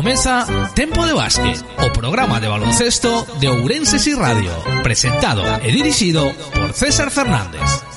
comeza Tempo de Básquet, o programa de baloncesto de Ourenses y Radio, presentado e dirixido por César Fernández.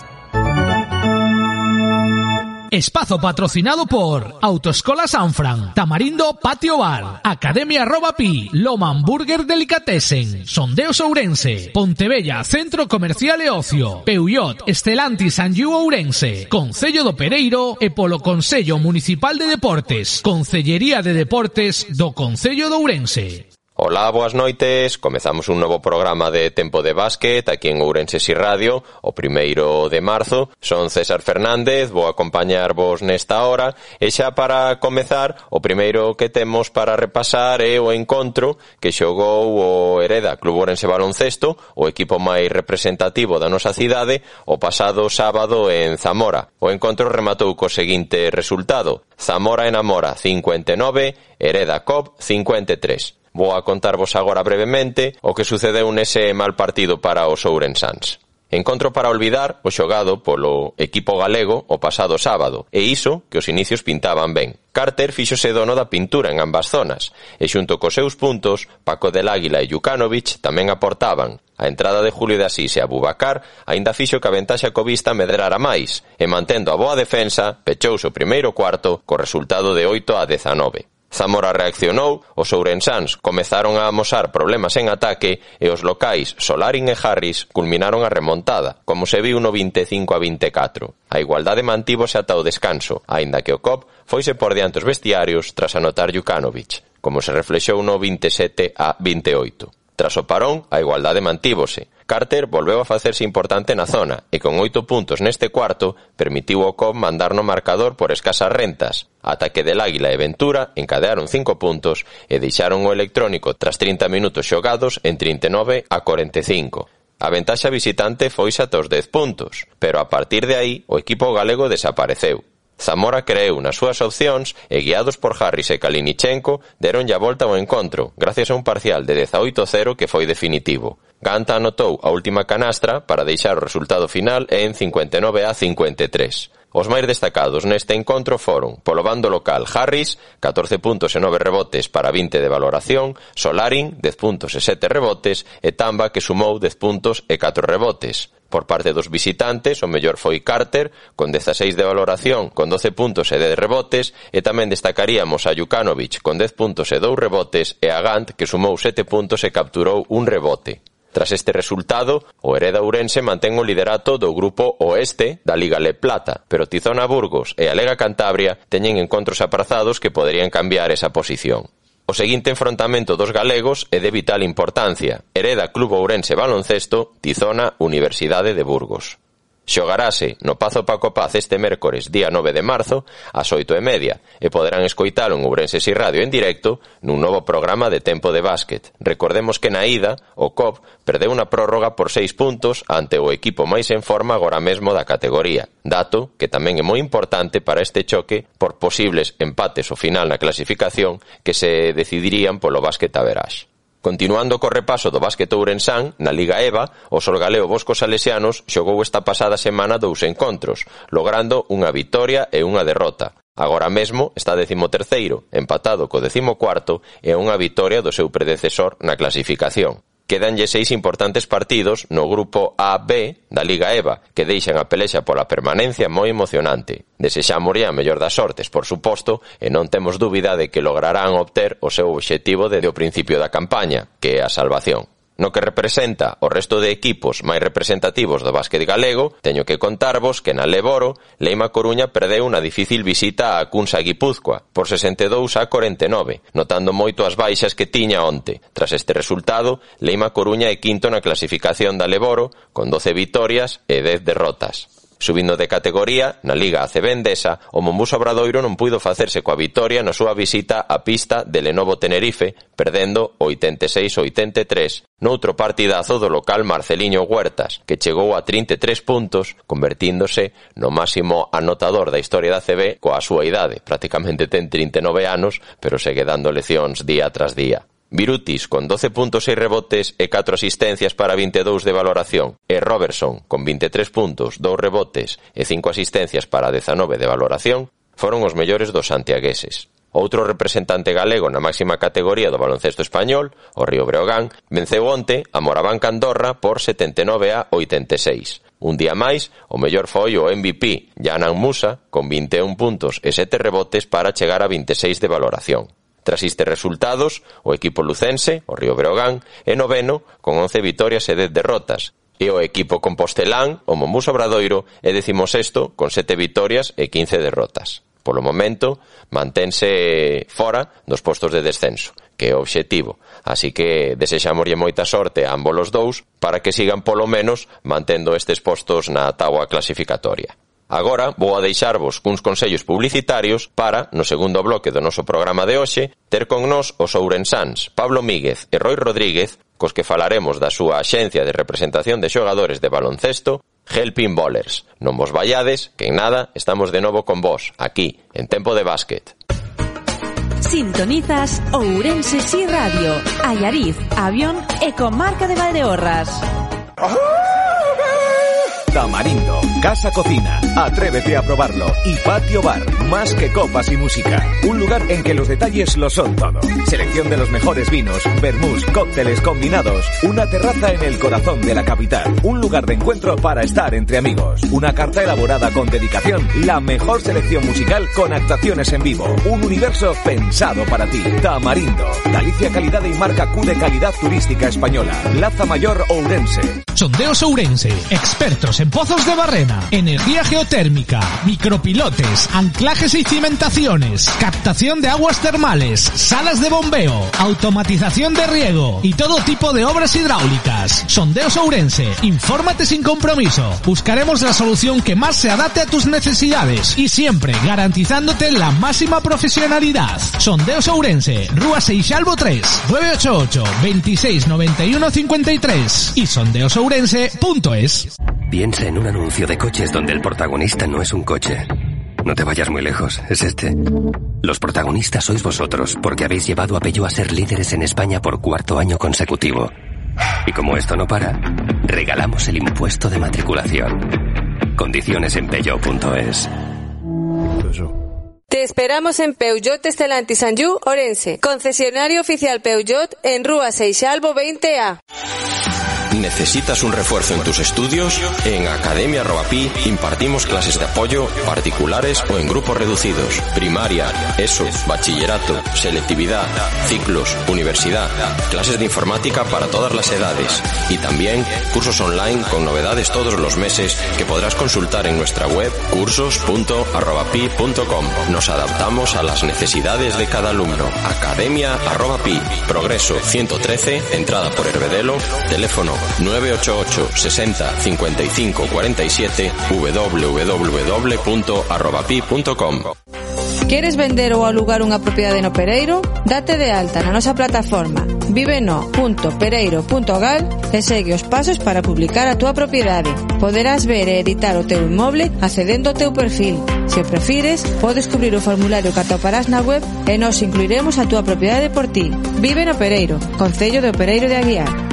Espazo patrocinado por Autoescola Sanfran, Tamarindo Patio Bar, Academia Robapi, Loman Burger Delicatessen, Sondeos Ourense, Pontebella Centro Comercial e Ocio, Peuyot, Estelantis Sanju Ourense, Concello do Pereiro e polo Consello Municipal de Deportes, Concellería de Deportes do Concello de Ourense. Ola, boas noites, comezamos un novo programa de Tempo de Básquet aquí en Ourense Si Radio, o primeiro de marzo. Son César Fernández, vou acompañarvos nesta hora, e xa para comezar, o primeiro que temos para repasar é o encontro que xogou o Hereda Club Ourense Baloncesto, o equipo máis representativo da nosa cidade, o pasado sábado en Zamora. O encontro rematou co seguinte resultado, Zamora enamora 59, Hereda Cop 53. Vou a contarvos agora brevemente o que sucedeu nese mal partido para os Ourensans. Encontro para olvidar o xogado polo equipo galego o pasado sábado, e iso que os inicios pintaban ben. Carter fíxose dono da pintura en ambas zonas, e xunto cos seus puntos, Paco del Águila e Jukanovic tamén aportaban. A entrada de Julio de Asís e Abubacar aínda fixo que a ventaxa covista medrara máis, e mantendo a boa defensa, pechouse o primeiro cuarto co resultado de 8 a 19. Zamora reaccionou, os ourensáns comezaron a amosar problemas en ataque e os locais Solarin e Harris culminaron a remontada, como se viu no 25 a 24. A igualdade mantívose ata o descanso, aínda que o COP foise por diante os vestiarios tras anotar Jukanovic, como se reflexou no 27 a 28. Tras o parón, a igualdade mantívose, Carter volveu a facerse importante na zona e con oito puntos neste cuarto permitiu ao Cobb mandar no marcador por escasas rentas, ata que Del Águila e Ventura encadearon cinco puntos e deixaron o electrónico tras 30 minutos xogados en 39 a 45. A ventaxa visitante foi xa os 10 puntos, pero a partir de aí o equipo galego desapareceu. Zamora creeu nas súas opcións e guiados por Harris e Kalinichenko deronlle a volta ao encontro gracias a un parcial de 18-0 que foi definitivo. Ganta anotou a última canastra para deixar o resultado final en 59 a 53. Os máis destacados neste encontro foron, polo bando local, Harris, 14 puntos e 9 rebotes para 20 de valoración, Solarin, 10 puntos e 7 rebotes, e Tamba, que sumou 10 puntos e 4 rebotes. Por parte dos visitantes, o mellor foi Carter, con 16 de valoración, con 12 puntos e 10 rebotes, e tamén destacaríamos a Jukanovic, con 10 puntos e 2 rebotes, e a Gant, que sumou 7 puntos e capturou un rebote. Tras este resultado, o Hereda Ourense mantén o liderato do grupo Oeste da Liga Le Plata, pero Tizona Burgos e a Lega Cantabria teñen encontros aprazados que poderían cambiar esa posición. O seguinte enfrontamento dos galegos é de vital importancia. Hereda Club Ourense Baloncesto, Tizona Universidade de Burgos. Xogarase no Pazo Paco Paz este mércores día 9 de marzo ás 8 e media e poderán escoitalo en Ourense Si Radio en directo nun novo programa de tempo de básquet. Recordemos que na ida o COP perdeu unha prórroga por 6 puntos ante o equipo máis en forma agora mesmo da categoría. Dato que tamén é moi importante para este choque por posibles empates o final na clasificación que se decidirían polo básquet Verás. Continuando co repaso do básquet ourensán, na Liga EVA, o solgaleo Bosco Salesianos xogou esta pasada semana dous encontros, logrando unha vitoria e unha derrota. Agora mesmo está decimoterceiro, empatado co decimocuarto e unha vitoria do seu predecesor na clasificación quedanlle seis importantes partidos no grupo A-B da Liga EVA, que deixan a pelexa pola permanencia moi emocionante. Desexámoslle a mellor das sortes, por suposto, e non temos dúbida de que lograrán obter o seu obxectivo desde o principio da campaña, que é a salvación. No que representa o resto de equipos máis representativos do básquet galego, teño que contarvos que na Leboro, Leima Coruña perdeu unha difícil visita a Cunsa Guipúzcoa por 62 a 49, notando moito as baixas que tiña onte. Tras este resultado, Leima Coruña é quinto na clasificación da Leboro, con 12 vitorias e 10 derrotas. Subindo de categoría, na Liga ACB Endesa, o Mombuso Obradoiro non puido facerse coa vitoria na súa visita á pista de Lenovo Tenerife, perdendo 86-83. Noutro partidazo do local Marceliño Huertas, que chegou a 33 puntos, convertíndose no máximo anotador da historia da ACB coa súa idade. Prácticamente ten 39 anos, pero segue dando leccións día tras día. Virutis con 12 puntos e rebotes e 4 asistencias para 22 de valoración e Robertson con 23 puntos, 2 rebotes e 5 asistencias para 19 de valoración foron os mellores dos santiagueses. Outro representante galego na máxima categoría do baloncesto español, o Río Breogán, venceu onte a Moraván Candorra por 79 a 86. Un día máis, o mellor foi o MVP, Yanan Musa, con 21 puntos e 7 rebotes para chegar a 26 de valoración. Tras estes resultados, o equipo lucense, o Río Breogán, é noveno con 11 vitorias e 10 derrotas, e o equipo compostelán, o Momús Obradoiro, é decimosexto con 7 vitorias e 15 derrotas. Polo momento, mantense fora dos postos de descenso, que é o obxectivo. Así que desexamoslle moita sorte a ambos os dous para que sigan polo menos mantendo estes postos na táboa clasificatoria. Agora vou a deixarvos cuns consellos publicitarios para, no segundo bloque do noso programa de hoxe, ter con nós os ourensáns Pablo Míguez e Roy Rodríguez, cos que falaremos da súa axencia de representación de xogadores de baloncesto, Helping Ballers. Non vos vallades, que en nada estamos de novo con vos, aquí, en Tempo de Básquet. Sintonizas Ourense Si Radio, Allariz, Avión e Comarca de Valdeorras. Tamarindo, Casa Cocina, atrévete a probarlo. Y Patio Bar, más que copas y música. Un lugar en que los detalles lo son todo. Selección de los mejores vinos, vermús, cócteles combinados. Una terraza en el corazón de la capital. Un lugar de encuentro para estar entre amigos. Una carta elaborada con dedicación. La mejor selección musical con actuaciones en vivo. Un universo pensado para ti. Tamarindo, Galicia Calidad y marca Q de calidad turística española. Plaza Mayor Ourense. Sondeos Ourense, expertos en pozos de barrena, energía geotérmica, micropilotes, anclajes y cimentaciones, captación de aguas termales, salas de bombeo, automatización de riego y todo tipo de obras hidráulicas. Sondeos Ourense, infórmate sin compromiso. Buscaremos la solución que más se adapte a tus necesidades y siempre garantizándote la máxima profesionalidad. Sondeos Ourense, Rúa Seixalvo 3, 988 26 91 53 y sondeosourense.es. Piensa en un anuncio de coches donde el protagonista no es un coche. No te vayas muy lejos, es este. Los protagonistas sois vosotros, porque habéis llevado a Peugeot a ser líderes en España por cuarto año consecutivo. Y como esto no para, regalamos el impuesto de matriculación. Condiciones en peugeot.es. Te esperamos en Peugeot Estelantis Sanjú, Orense. Concesionario oficial Peugeot en Rúa Seixalvo 20A. ¿Necesitas un refuerzo en tus estudios? En Academia Robapi impartimos clases de apoyo particulares o en grupos reducidos. Primaria, ESO, bachillerato, selectividad, ciclos, universidad, clases de informática para todas las edades y también cursos online con novedades todos los meses que podrás consultar en nuestra web cursos.arrobapi.com. Nos adaptamos a las necesidades de cada alumno. Academia Arrobapi, Progreso 113, entrada por Herbedelo, teléfono 988 60 55 47 www.arrobapi.com Queres vender ou alugar unha propiedade no Pereiro? Date de alta na nosa plataforma viveno.pereiro.gal e segue os pasos para publicar a túa propiedade. Poderás ver e editar o teu inmoble accedendo ao teu perfil. Se prefires, podes cubrir o formulario que atoparás na web e nos incluiremos a túa propiedade por ti. Vive no Pereiro, Concello de Pereiro de Aguiar.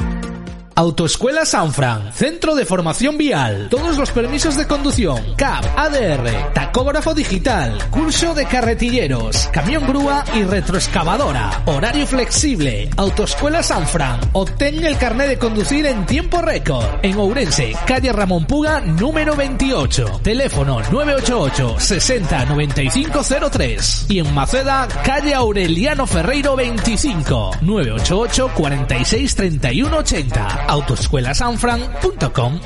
Autoescuela Sanfran, Centro de Formación Vial, todos los permisos de conducción, CAP, ADR, tacógrafo digital, curso de carretilleros, camión grúa y retroexcavadora, horario flexible, Autoescuela Sanfran, obtén el carnet de conducir en tiempo récord, en Ourense, calle Ramón Puga, número 28, teléfono 988 60 9503 y en Maceda, calle Aureliano Ferreiro 25, 988 46 31 80 autoescuelasanfran.com.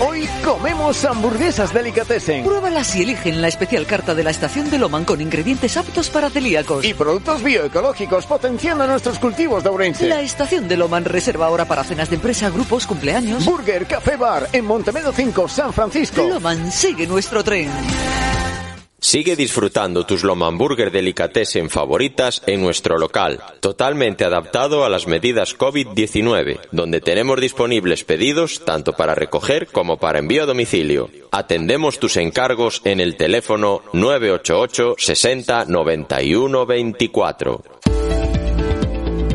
Hoy comemos hamburguesas delicatessen. Pruébalas y eligen la especial carta de la estación de Loman con ingredientes aptos para celíacos. Y productos bioecológicos potenciando nuestros cultivos de Ourense. La estación de Loman reserva ahora para cenas de empresa, grupos, cumpleaños. Burger Café Bar en Montemedo 5, San Francisco. Loman sigue nuestro tren. Sigue disfrutando tus Lomamburger Delicatessen favoritas en nuestro local, totalmente adaptado a las medidas COVID-19, donde tenemos disponibles pedidos tanto para recoger como para envío a domicilio. Atendemos tus encargos en el teléfono 988 60 91 24.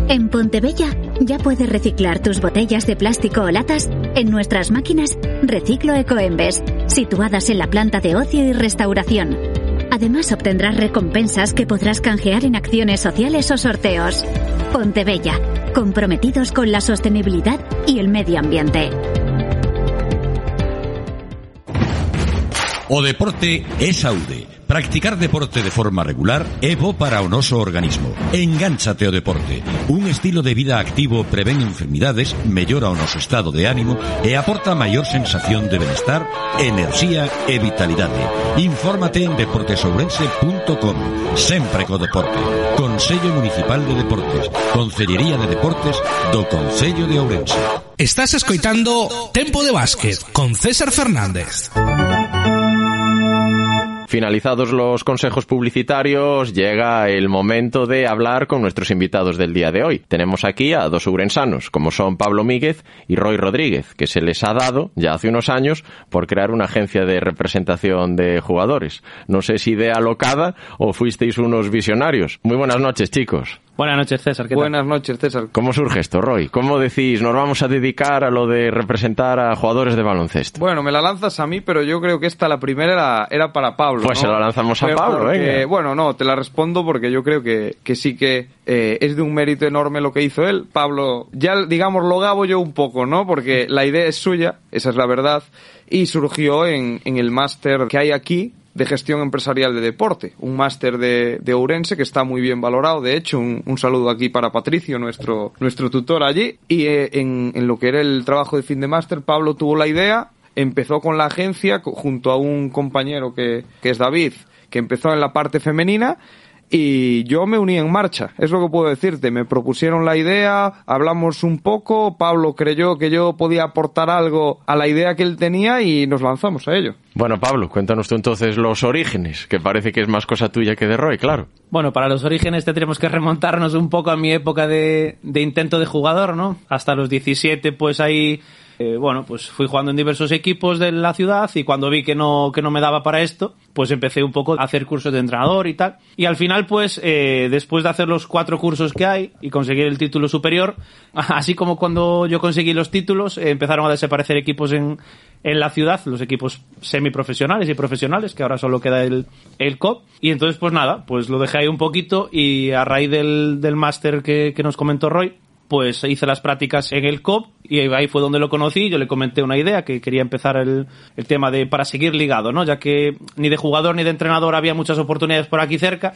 En Pontebella ya puedes reciclar tus botellas de plástico o latas en nuestras máquinas Reciclo Ecoembes, situadas en la planta de ocio y restauración. Además obtendrás recompensas que podrás canjear en acciones sociales o sorteos. Pontebella, comprometidos con la sostenibilidad y el medio ambiente. O deporte é saúde. Practicar deporte de forma regular é bo para o noso organismo. Engánchate ao deporte. Un estilo de vida activo prevén enfermidades, mellora o noso estado de ánimo e aporta maior sensación de benestar, enerxía e vitalidade. Infórmate en deportesourense.com. Sempre co deporte. Consello Municipal de Deportes. Concellería de Deportes do Concello de Ourense. Estás escoitando Tempo de Básquet con César Fernández. Finalizados los consejos publicitarios, llega el momento de hablar con nuestros invitados del día de hoy. Tenemos aquí a dos urensanos, como son Pablo Míguez y Roy Rodríguez, que se les ha dado ya hace unos años por crear una agencia de representación de jugadores. No sé si idea locada o fuisteis unos visionarios. Muy buenas noches, chicos. Buenas noches, César. ¿qué Buenas noches, César. ¿Cómo surge esto, Roy? ¿Cómo decís, nos vamos a dedicar a lo de representar a jugadores de baloncesto? Bueno, me la lanzas a mí, pero yo creo que esta, la primera, era, era para Pablo. Pues ¿no? se la lanzamos a Pero Pablo, porque- venga. Bueno, no, te la respondo porque yo creo que, que sí que eh, es de un mérito enorme lo que hizo él. Pablo, ya digamos, lo gabo yo un poco, ¿no? Porque la idea es suya, esa es la verdad, y surgió en, en el máster que hay aquí de gestión empresarial de deporte, un máster de, de Ourense que está muy bien valorado, de hecho, un, un saludo aquí para Patricio, nuestro, nuestro tutor allí, y eh, en, en lo que era el trabajo de fin de máster, Pablo tuvo la idea, empezó con la agencia junto a un compañero que, que es David, que empezó en la parte femenina y yo me uní en marcha, es lo que puedo decirte. Me propusieron la idea, hablamos un poco, Pablo creyó que yo podía aportar algo a la idea que él tenía y nos lanzamos a ello. Bueno, Pablo, cuéntanos tú entonces los orígenes, que parece que es más cosa tuya que de Roy, claro. Bueno, para los orígenes tendremos que remontarnos un poco a mi época de, de intento de jugador, ¿no? Hasta los 17, pues ahí, eh, bueno, pues fui jugando en diversos equipos de la ciudad y cuando vi que no, que no me daba para esto, pues empecé un poco a hacer cursos de entrenador y tal. Y al final, pues, eh, después de hacer los cuatro cursos que hay y conseguir el título superior, así como cuando yo conseguí los títulos, eh, empezaron a desaparecer equipos en, en la ciudad, los equipos semiprofesionales y profesionales, que ahora solo queda el, el COP. Y entonces, pues nada, pues lo dejé ahí un poquito y a raíz del, del máster que, que nos comentó Roy, pues hice las prácticas en el COP y ahí fue donde lo conocí. Yo le comenté una idea que quería empezar el, el tema de para seguir ligado, ¿no? Ya que ni de jugador ni de entrenador había muchas oportunidades por aquí cerca.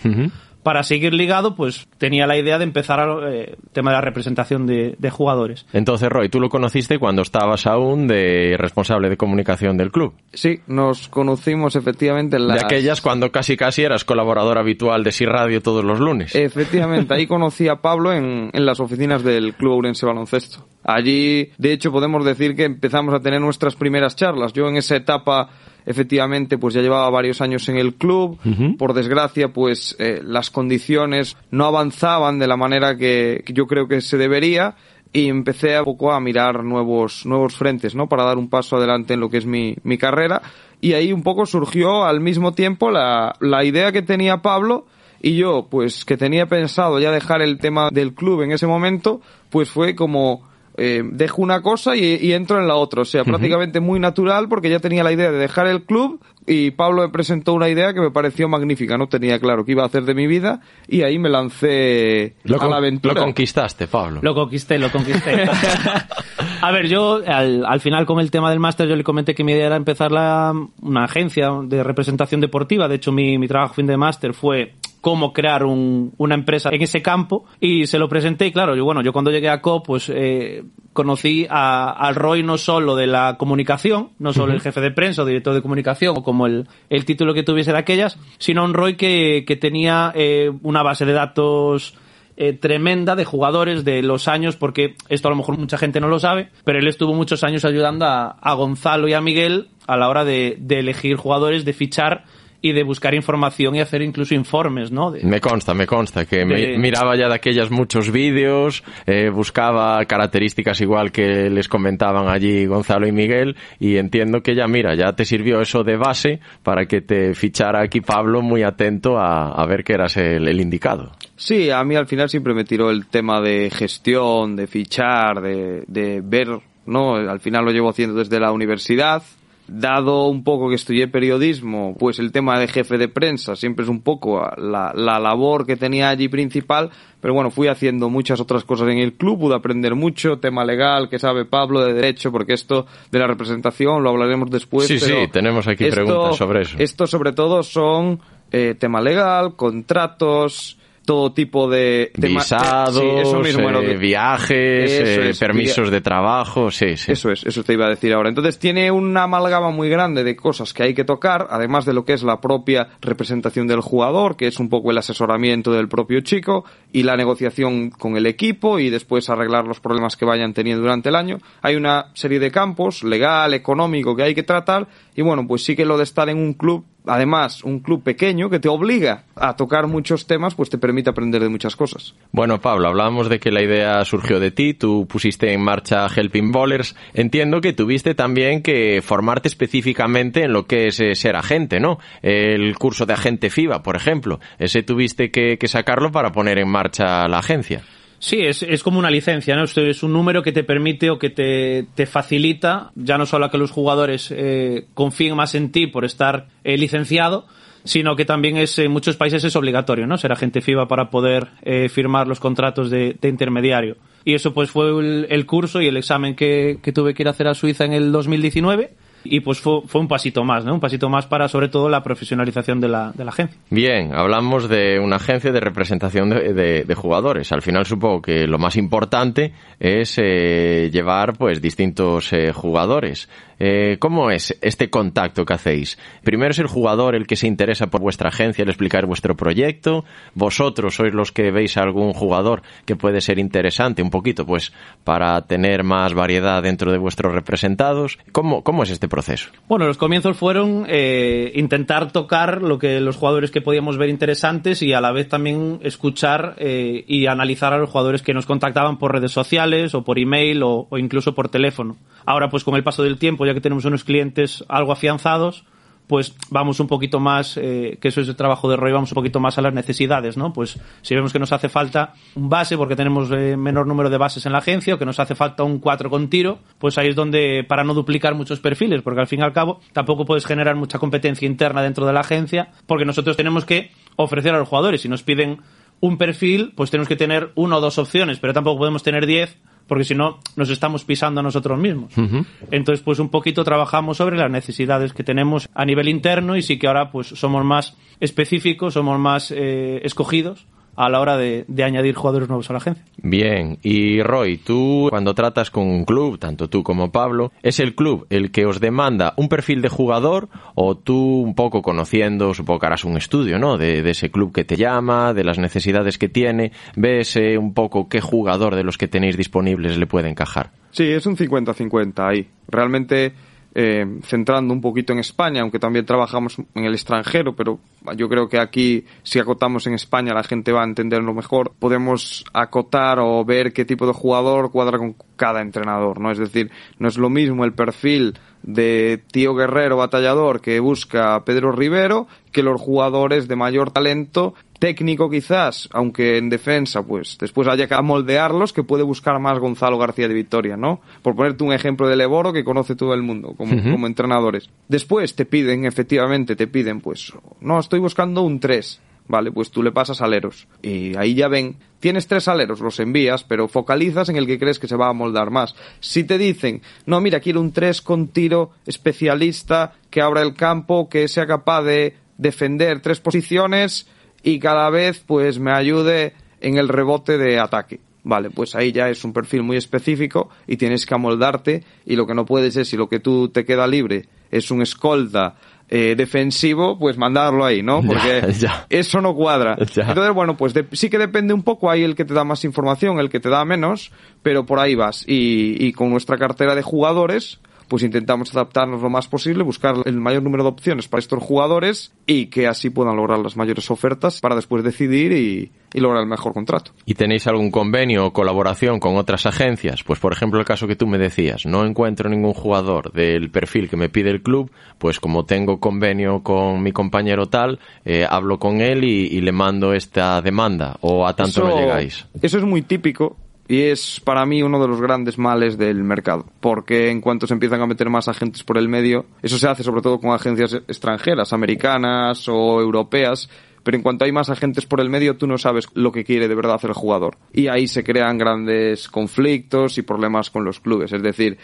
Para seguir ligado, pues tenía la idea de empezar el tema de la representación de, de jugadores. Entonces, Roy, tú lo conociste cuando estabas aún de responsable de comunicación del club. Sí, nos conocimos efectivamente en las... De aquellas cuando casi casi eras colaborador habitual de Si Radio todos los lunes. Efectivamente, ahí conocí a Pablo en, en las oficinas del Club Ourense Baloncesto. Allí, de hecho, podemos decir que empezamos a tener nuestras primeras charlas. Yo en esa etapa, efectivamente, pues ya llevaba varios años en el club. Por desgracia, pues eh, las condiciones no avanzaban de la manera que, que yo creo que se debería y empecé a poco a mirar nuevos nuevos frentes, ¿no? Para dar un paso adelante en lo que es mi, mi carrera y ahí un poco surgió al mismo tiempo la, la idea que tenía Pablo y yo, pues que tenía pensado ya dejar el tema del club en ese momento, pues fue como eh, dejo una cosa y, y entro en la otra. O sea, prácticamente muy natural porque ya tenía la idea de dejar el club y Pablo me presentó una idea que me pareció magnífica. No tenía claro qué iba a hacer de mi vida y ahí me lancé Lo, a la aventura. lo conquistaste, Pablo. Lo conquisté, lo conquisté. a ver, yo al, al final con el tema del máster yo le comenté que mi idea era empezar la, una agencia de representación deportiva. De hecho, mi, mi trabajo fin de máster fue cómo crear un- una empresa en ese campo y se lo presenté y claro, yo bueno, yo cuando llegué a COP pues eh, conocí a, al Roy no solo de la comunicación, no solo el jefe de prensa o director de comunicación o como el, el título que tuviese de aquellas, sino un Roy que, que tenía eh, una base de datos eh, tremenda de jugadores de los años, porque esto a lo mejor mucha gente no lo sabe, pero él estuvo muchos años ayudando a, a Gonzalo y a Miguel a la hora de, de elegir jugadores, de fichar y de buscar información y hacer incluso informes, ¿no? De- Me consta, me consta que me- miraba ya de aquellas muchos vídeos, eh, buscaba características igual que les comentaban allí Gonzalo y Miguel y entiendo que ya, mira, ya te sirvió eso de base para que te fichara aquí Pablo muy atento a, a ver que eras el, el indicado. Sí, a mí al final siempre me tiró el tema de gestión, de fichar, de, de ver, ¿no? Al final lo llevo haciendo desde la universidad, dado un poco que estudié periodismo, pues el tema de jefe de prensa siempre es un poco la, la labor que tenía allí principal, pero bueno, fui haciendo muchas otras cosas en el club, pude aprender mucho, tema legal, que sabe Pablo, de derecho, porque esto de la representación lo hablaremos después. Sí, sí, tenemos aquí preguntas sobre eso. Esto sobre todo son eh, tema legal, contratos, todo tipo de visados, eh, viajes, eh, permisos de trabajo, sí, sí. Eso es, eso te iba a decir ahora. Entonces tiene una amalgama muy grande de cosas que hay que tocar, además de lo que es la propia representación del jugador, que es un poco el asesoramiento del propio chico y la negociación con el equipo y después arreglar los problemas que vayan teniendo durante el año. Hay una serie de campos, legal, económico, que hay que tratar y bueno, pues sí que lo de estar en un club además un club pequeño que te obliga a tocar muchos temas, pues te permite aprender de muchas cosas. Bueno, Pablo, hablábamos de que la idea surgió de ti, tú pusiste en marcha Helping Bowlers. Entiendo que tuviste también que formarte específicamente en lo que es eh, ser agente, ¿no? El curso de agente FIBA, por ejemplo. Ese tuviste que, que sacarlo para poner en marcha la agencia. Sí, es, es, como una licencia, ¿no? Es un número que te permite o que te, te facilita, ya no solo a que los jugadores eh, confíen más en ti por estar eh, licenciado, sino que también es en muchos países es obligatorio, ¿no? Ser agente FIBA para poder eh, firmar los contratos de, de, intermediario. Y eso pues fue el, el curso y el examen que, que tuve que ir a hacer a Suiza en el 2019 y pues fue, fue, un pasito más, ¿no? Un pasito más para sobre todo la profesionalización de la, de la agencia. Bien, hablamos de una agencia de representación de, de, de jugadores. Al final supongo que lo más importante es eh, llevar pues distintos eh, jugadores. Eh, ¿Cómo es este contacto que hacéis? Primero es el jugador el que se interesa por vuestra agencia, el explicar vuestro proyecto. Vosotros sois los que veis a algún jugador que puede ser interesante un poquito, pues, para tener más variedad dentro de vuestros representados. ¿Cómo, cómo es este proceso? Bueno, los comienzos fueron eh, intentar tocar lo que los jugadores que podíamos ver interesantes y a la vez también escuchar eh, y analizar a los jugadores que nos contactaban por redes sociales o por email o incluso por teléfono. Ahora, pues con el paso del tiempo, ya que tenemos unos clientes algo afianzados, pues vamos un poquito más, eh, que eso es el trabajo de Roy, vamos un poquito más a las necesidades, ¿no? Pues si vemos que nos hace falta un base porque tenemos eh, menor número de bases en la agencia o que nos hace falta un 4 con tiro, pues ahí es donde, para no duplicar muchos perfiles, porque al fin y al cabo tampoco puedes generar mucha competencia interna dentro de la agencia, porque nosotros tenemos que ofrecer a los jugadores, si nos piden un perfil, pues tenemos que tener una o dos opciones, pero tampoco podemos tener 10 porque si no nos estamos pisando a nosotros mismos. Uh -huh. Entonces, pues un poquito trabajamos sobre las necesidades que tenemos a nivel interno y sí que ahora pues somos más específicos, somos más eh, escogidos a la hora de, de, añadir jugadores nuevos a la agencia. Bien, y Roy, tú cuando tratas con un club, tanto tú como Pablo, ¿es el club el que os demanda un perfil de jugador o tú un poco conociendo, supongo que harás un estudio, ¿no? De, de ese club que te llama, de las necesidades que tiene, ves eh, un poco qué jugador de los que tenéis disponibles le puede encajar? Sí, es un 50-50 ahí. Realmente eh, centrando un poquito en España, aunque también trabajamos en el extranjero, pero yo creo que aquí, si acotamos en España, la gente va a entenderlo mejor. Podemos acotar o ver qué tipo de jugador cuadra con cada entrenador, ¿no? Es decir, no es lo mismo el perfil de tío guerrero batallador que busca Pedro Rivero que los jugadores de mayor talento técnico quizás, aunque en defensa pues después haya que amoldearlos que puede buscar más Gonzalo García de Victoria, ¿no? Por ponerte un ejemplo de Leboro que conoce todo el mundo como, uh -huh. como entrenadores. Después te piden, efectivamente, te piden pues, no, estoy buscando un 3. Vale, pues tú le pasas aleros. Y ahí ya ven, tienes tres aleros, los envías, pero focalizas en el que crees que se va a moldar más. Si te dicen, no, mira, quiero un 3 con tiro especialista, que abra el campo, que sea capaz de defender tres posiciones y cada vez pues me ayude en el rebote de ataque. Vale, pues ahí ya es un perfil muy específico y tienes que amoldarte y lo que no puedes es si lo que tú te queda libre es un escolta eh, defensivo, pues mandarlo ahí, ¿no? Porque ya, ya. eso no cuadra. Ya. Entonces, bueno, pues de, sí que depende un poco ahí el que te da más información, el que te da menos, pero por ahí vas. Y, y con nuestra cartera de jugadores, pues intentamos adaptarnos lo más posible, buscar el mayor número de opciones para estos jugadores y que así puedan lograr las mayores ofertas para después decidir y, y lograr el mejor contrato. ¿Y tenéis algún convenio o colaboración con otras agencias? Pues por ejemplo el caso que tú me decías, no encuentro ningún jugador del perfil que me pide el club, pues como tengo convenio con mi compañero tal, eh, hablo con él y, y, le mando esta demanda o a tanto eso, no llegáis. Eso es muy típico Y es para mí uno de los grandes males del mercado, porque en cuanto se empiezan a meter más agentes por el medio, eso se hace sobre todo con agencias extranjeras, americanas o europeas, pero en cuanto hay más agentes por el medio, tú no sabes lo que quiere de verdad hacer el jugador. Y ahí se crean grandes conflictos y problemas con los clubes. Es decir,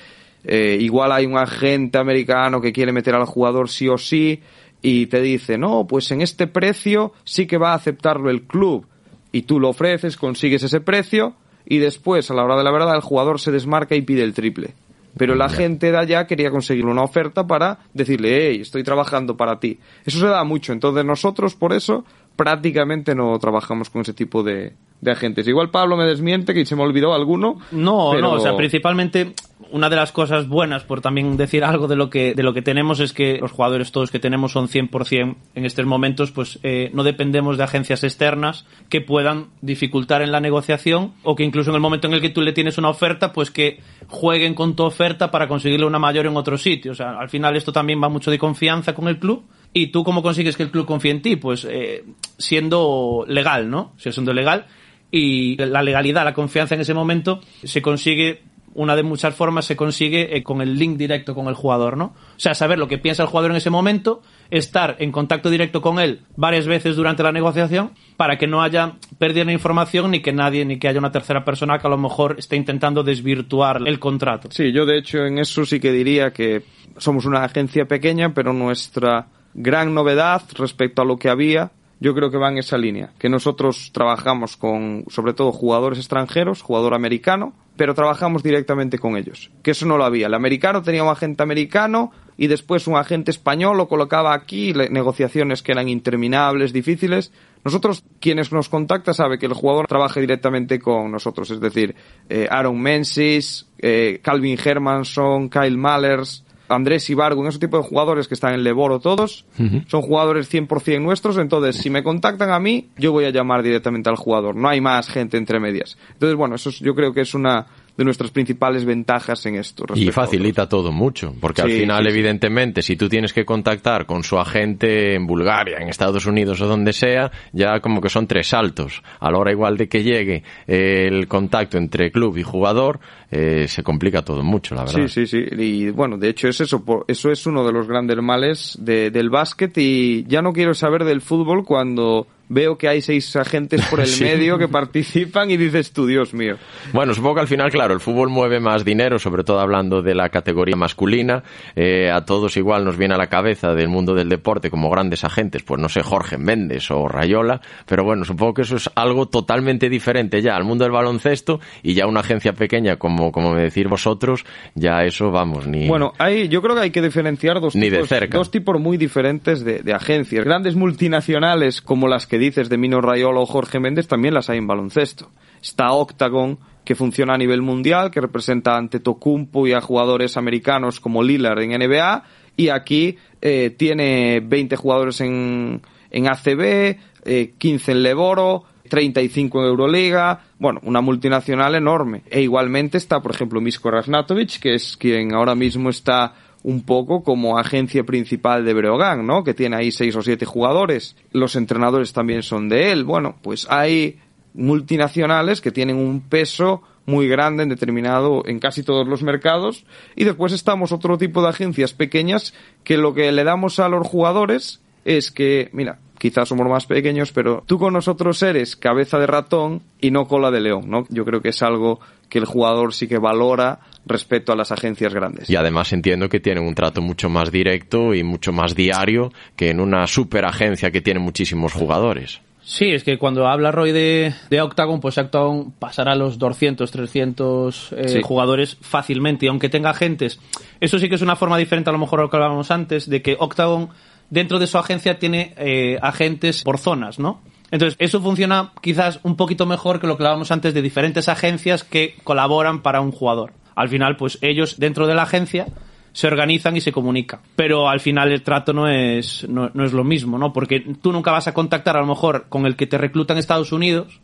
eh, igual hay un agente americano que quiere meter al jugador sí o sí y te dice, no, pues en este precio sí que va a aceptarlo el club. Y tú lo ofreces, consigues ese precio y después, a la hora de la verdad, el jugador se desmarca y pide el triple. Pero la gente de allá quería conseguir una oferta para decirle, hey, estoy trabajando para ti. Eso se da mucho. Entonces nosotros, por eso, prácticamente no trabajamos con ese tipo de, de agentes. Igual Pablo me desmiente que se me olvidó alguno. No, no, o sea, principalmente una de las cosas buenas, por también decir algo de lo que, de lo que tenemos, es que los jugadores todos que tenemos son 100% en estos momentos, pues eh, no dependemos de agencias externas que puedan dificultar en la negociación o que incluso en el momento en el que tú le tienes una oferta, pues que jueguen con tu oferta para conseguirle una mayor en otro sitio. O sea, al final esto también va mucho de confianza con el club. ¿Y tú cómo consigues que el club confíe en ti? Pues eh, siendo legal, ¿no? Siendo legal. Y la legalidad, la confianza en ese momento se consigue una de muchas formas se consigue eh, con el link directo con el jugador, ¿no? O sea, saber lo que piensa el jugador en ese momento, estar en contacto directo con él varias veces durante la negociación para que no haya pérdida de información ni que nadie, ni que haya una tercera persona que a lo mejor esté intentando desvirtuar el contrato. Sí, yo de hecho en eso sí que diría que somos una agencia pequeña, pero nuestra gran novedad respecto a lo que había yo creo que va en esa línea, que nosotros trabajamos con sobre todo jugadores extranjeros, jugador americano, pero trabajamos directamente con ellos. Que eso no lo había. El americano tenía un agente americano y después un agente español lo colocaba aquí, negociaciones que eran interminables, difíciles. Nosotros, quienes nos contacta, sabe que el jugador trabaja directamente con nosotros, es decir, eh, Aaron Menzies, eh, Calvin Hermanson, Kyle Mallers, Andrés Ibargo, ese tipo de jugadores que están en Leboro todos, son jugadores 100% nuestros, entonces si me contactan a mí, yo voy a llamar directamente al jugador, no hay más gente entre medias. Entonces, bueno, eso yo creo que es una de nuestras principales ventajas en esto. Y facilita todo mucho, porque al final, evidentemente, si tú tienes que contactar con su agente en Bulgaria, en Estados Unidos o donde sea, ya como que son tres saltos. A la hora igual de que llegue el contacto entre club y jugador, eh, se complica todo mucho, la verdad. Sí, sí, sí. Y bueno, de hecho es eso, eso es uno de los grandes males del básquet y ya no quiero saber del fútbol cuando veo que hay seis agentes por el medio que participan y dices tú, Dios mío. Bueno, supongo que al final, claro, el fútbol mueve más dinero, sobre todo hablando de la categoría masculina. Eh, a todos igual nos viene a la cabeza del mundo del deporte como grandes agentes, pues no sé, Jorge Méndez o Rayola, pero bueno, supongo que eso es algo totalmente diferente ya al mundo del baloncesto y ya una agencia pequeña como, como me decís vosotros, ya eso, vamos, ni... Bueno, hay, yo creo que hay que diferenciar dos, ni tipos, de cerca. dos tipos muy diferentes de, de agencias. Grandes multinacionales como las que dices de Mino Rayola o Jorge Méndez también las hay en baloncesto. Está Octagon, que funciona a nivel mundial, que representa ante Tocumpo y a jugadores americanos como Lillard en NBA, y aquí eh, tiene 20 jugadores en, en ACB, eh, 15 en Leboro, 35 en Euroliga, bueno, una multinacional enorme. E igualmente está, por ejemplo, Misko Rasnatovic, que es quien ahora mismo está un poco como agencia principal de Breogán, ¿no? Que tiene ahí seis o siete jugadores. Los entrenadores también son de él. Bueno, pues hay multinacionales que tienen un peso muy grande en determinado en casi todos los mercados y después estamos otro tipo de agencias pequeñas que lo que le damos a los jugadores es que mira quizás somos más pequeños pero tú con nosotros eres cabeza de ratón y no cola de león no yo creo que es algo que el jugador sí que valora respecto a las agencias grandes. Y además entiendo que tienen un trato mucho más directo y mucho más diario que en una super agencia que tiene muchísimos jugadores. Sí, es que cuando habla Roy de, de Octagon, pues Octagon pasará a los 200, 300 eh, Sí. jugadores fácilmente. Y aunque tenga agentes, eso sí que es una forma diferente a lo mejor a lo que hablábamos antes, de que Octagon dentro de su agencia tiene eh, agentes por zonas, ¿no? Entonces, eso funciona quizás un poquito mejor que lo que hablábamos antes de diferentes agencias que colaboran para un jugador. Al final, pues ellos dentro de la agencia se organizan y se comunican. Pero al final el trato no es, no, no es lo mismo, ¿no? Porque tú nunca vas a contactar a lo mejor con el que te recluta en Estados Unidos.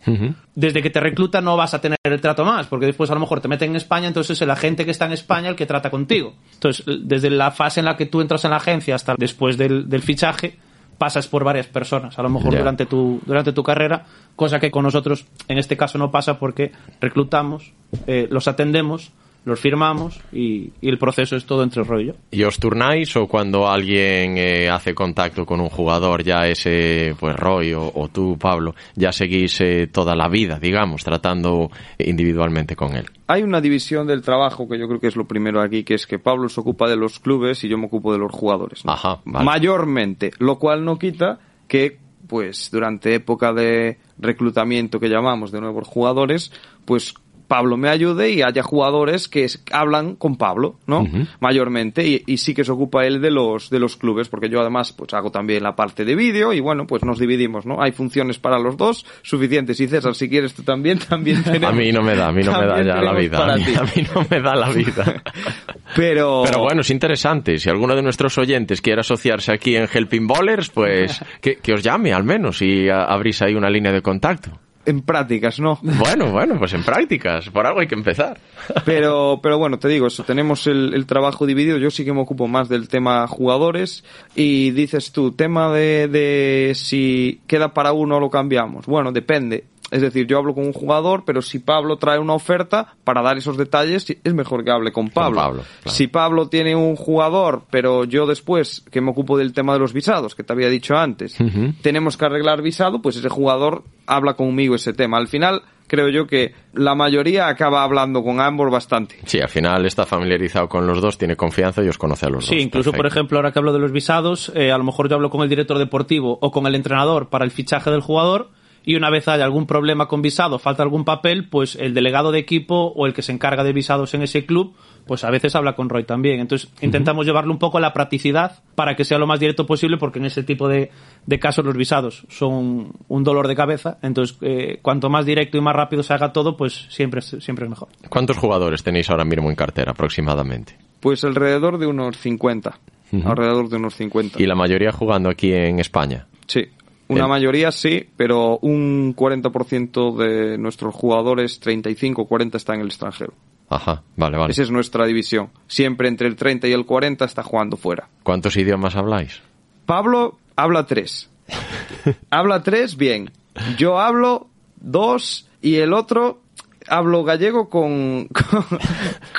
Desde que te recluta no vas a tener el trato más, porque después a lo mejor te meten en España, entonces es el agente que está en España el que trata contigo. Entonces, desde la fase en la que tú entras en la agencia hasta después del, del fichaje, pasas por varias personas, a lo mejor durante tu durante tu carrera, cosa que con nosotros en este caso no pasa porque reclutamos, eh, los atendemos, los firmamos y, y el proceso es todo entre rollo. ¿Y os turnáis o cuando alguien eh, hace contacto con un jugador, ya ese, pues Roy o, o tú, Pablo, ya seguís eh, toda la vida, digamos, tratando individualmente con él? Hay una división del trabajo que yo creo que es lo primero aquí, que es que Pablo se ocupa de los clubes y yo me ocupo de los jugadores. ¿no? Ajá, vale. Mayormente, lo cual no quita que, pues, durante época de reclutamiento que llamamos de nuevos jugadores, pues Pablo me ayude y haya jugadores que es- hablan con Pablo, ¿no? Mayormente, y, y sí que se ocupa él de los, de los clubes, porque yo además, pues hago también la parte de vídeo y bueno, pues nos dividimos, ¿no? Hay funciones para los dos suficientes y César, si quieres tú también, también tenemos. A mí no me da, a mí no me da ya la vida. A mí, ti. a mí no me da la vida. Pero... Pero bueno, es interesante. Si alguno de nuestros oyentes quiere asociarse aquí en Helping Bowlers, pues que, que os llame al menos y a- abrís ahí una línea de contacto. En prácticas, ¿no? Bueno, bueno, pues en prácticas. Por algo hay que empezar. Pero, pero bueno, te digo, eso, tenemos el, el trabajo dividido. Yo sí que me ocupo más del tema jugadores. Y dices tú, tema de, de si queda para uno o lo cambiamos. Bueno, depende. Es decir, yo hablo con un jugador, pero si Pablo trae una oferta para dar esos detalles, es mejor que hable con Pablo. Pablo, claro. Si Pablo tiene un jugador, pero yo después, que me ocupo del tema de los visados, que te había dicho antes, tenemos que arreglar visado, pues ese jugador habla conmigo ese tema. Al final, creo yo que la mayoría acaba hablando con ambos bastante. Sí, al final está familiarizado con los dos, tiene confianza y os conoce a los Sí, dos. incluso, por ejemplo, ahora que hablo de los visados, eh, a lo mejor yo hablo con el director deportivo o con el entrenador para el fichaje del jugador y una vez haya algún problema con visado, falta algún papel, pues el delegado de equipo o el que se encarga de visados en ese club, pues a veces habla con Roy también. Entonces intentamos llevarlo un poco a la practicidad para que sea lo más directo posible porque en ese tipo de, de casos los visados son un dolor de cabeza. Entonces eh, cuanto más directo y más rápido se haga todo, pues siempre, es- siempre es mejor. ¿Cuántos jugadores tenéis ahora mismo en cartera aproximadamente? Pues alrededor de unos 50. Ujú. Alrededor de unos 50. Y la mayoría jugando aquí en España. Sí. Una mayoría sí, pero un 40% de nuestros jugadores, 35 o 40, están en el extranjero. Ajá, vale, vale. Esa es nuestra división. Siempre entre el 30 y el 40 está jugando fuera. ¿Cuántos idiomas habláis? Pablo habla tres. habla tres, bien. Yo hablo dos y el otro hablo gallego con... con-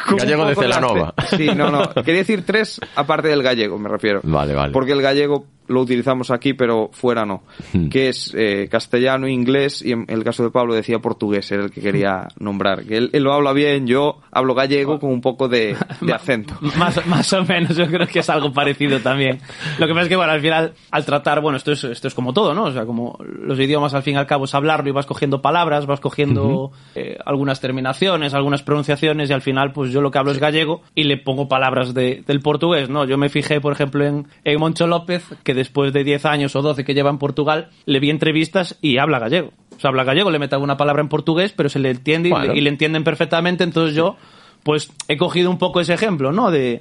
con Gallego de Celanova. Sí, no, no. Quería decir tres aparte del gallego, me refiero. Vale, vale. Porque el gallego lo utilizamos aquí, pero fuera no. Hmm. Que es eh, castellano, inglés y en el caso de Pablo decía portugués, era el que quería nombrar. Que él, él lo habla bien, yo hablo gallego con un poco de, de acento. Más, más o menos, yo creo que es algo parecido también. Lo que pasa es que, bueno, al final, al tratar, bueno, esto es, esto es como todo, ¿no? O sea, como los idiomas, al fin y al cabo, es hablarlo y vas cogiendo palabras, vas cogiendo eh, algunas terminaciones, algunas pronunciaciones y al final, pues yo lo que hablo es gallego y le pongo palabras de- del portugués, ¿no? Yo me fijé, por ejemplo, en, en Moncho López, que después de 10 años o 12 que lleva en Portugal, le vi entrevistas y habla gallego. O sea, habla gallego, le mete alguna palabra en portugués, pero se le entiende y le- Bueno. y le entienden perfectamente, entonces yo pues he cogido un poco ese ejemplo, ¿no? De,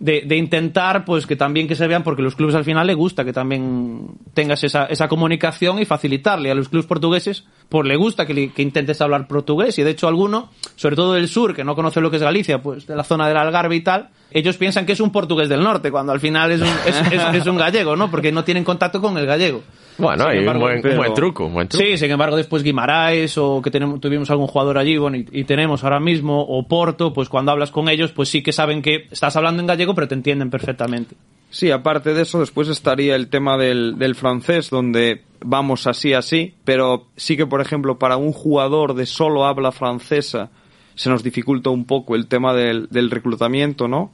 de, de intentar, pues que también que se vean, porque los clubes al final le gusta que también tengas esa, esa comunicación y facilitarle a los clubes portugueses, pues le gusta que, le- que intentes hablar portugués y de hecho alguno, sobre todo del sur, que no conoce lo que es Galicia, pues de la zona del Algarve y tal, ellos piensan que es un portugués del norte, cuando al final es un, es, es- es un gallego, ¿no? Porque no tienen contacto con el gallego. Bueno, Sin hay un buen, un pero- buen truco, un buen truco. Sí, sin embargo, después Guimaraes o que tenemos, tuvimos algún jugador allí, bueno, y, y tenemos ahora mismo, o Porto, pues cuando hablas con ellos, pues sí que saben que estás hablando en gallego, pero te entienden perfectamente. Sí, aparte de eso, después estaría el tema del, del francés, donde vamos así, así, pero sí que, por ejemplo, para un jugador de solo habla francesa, se nos dificulta un poco el tema del, del reclutamiento, ¿no?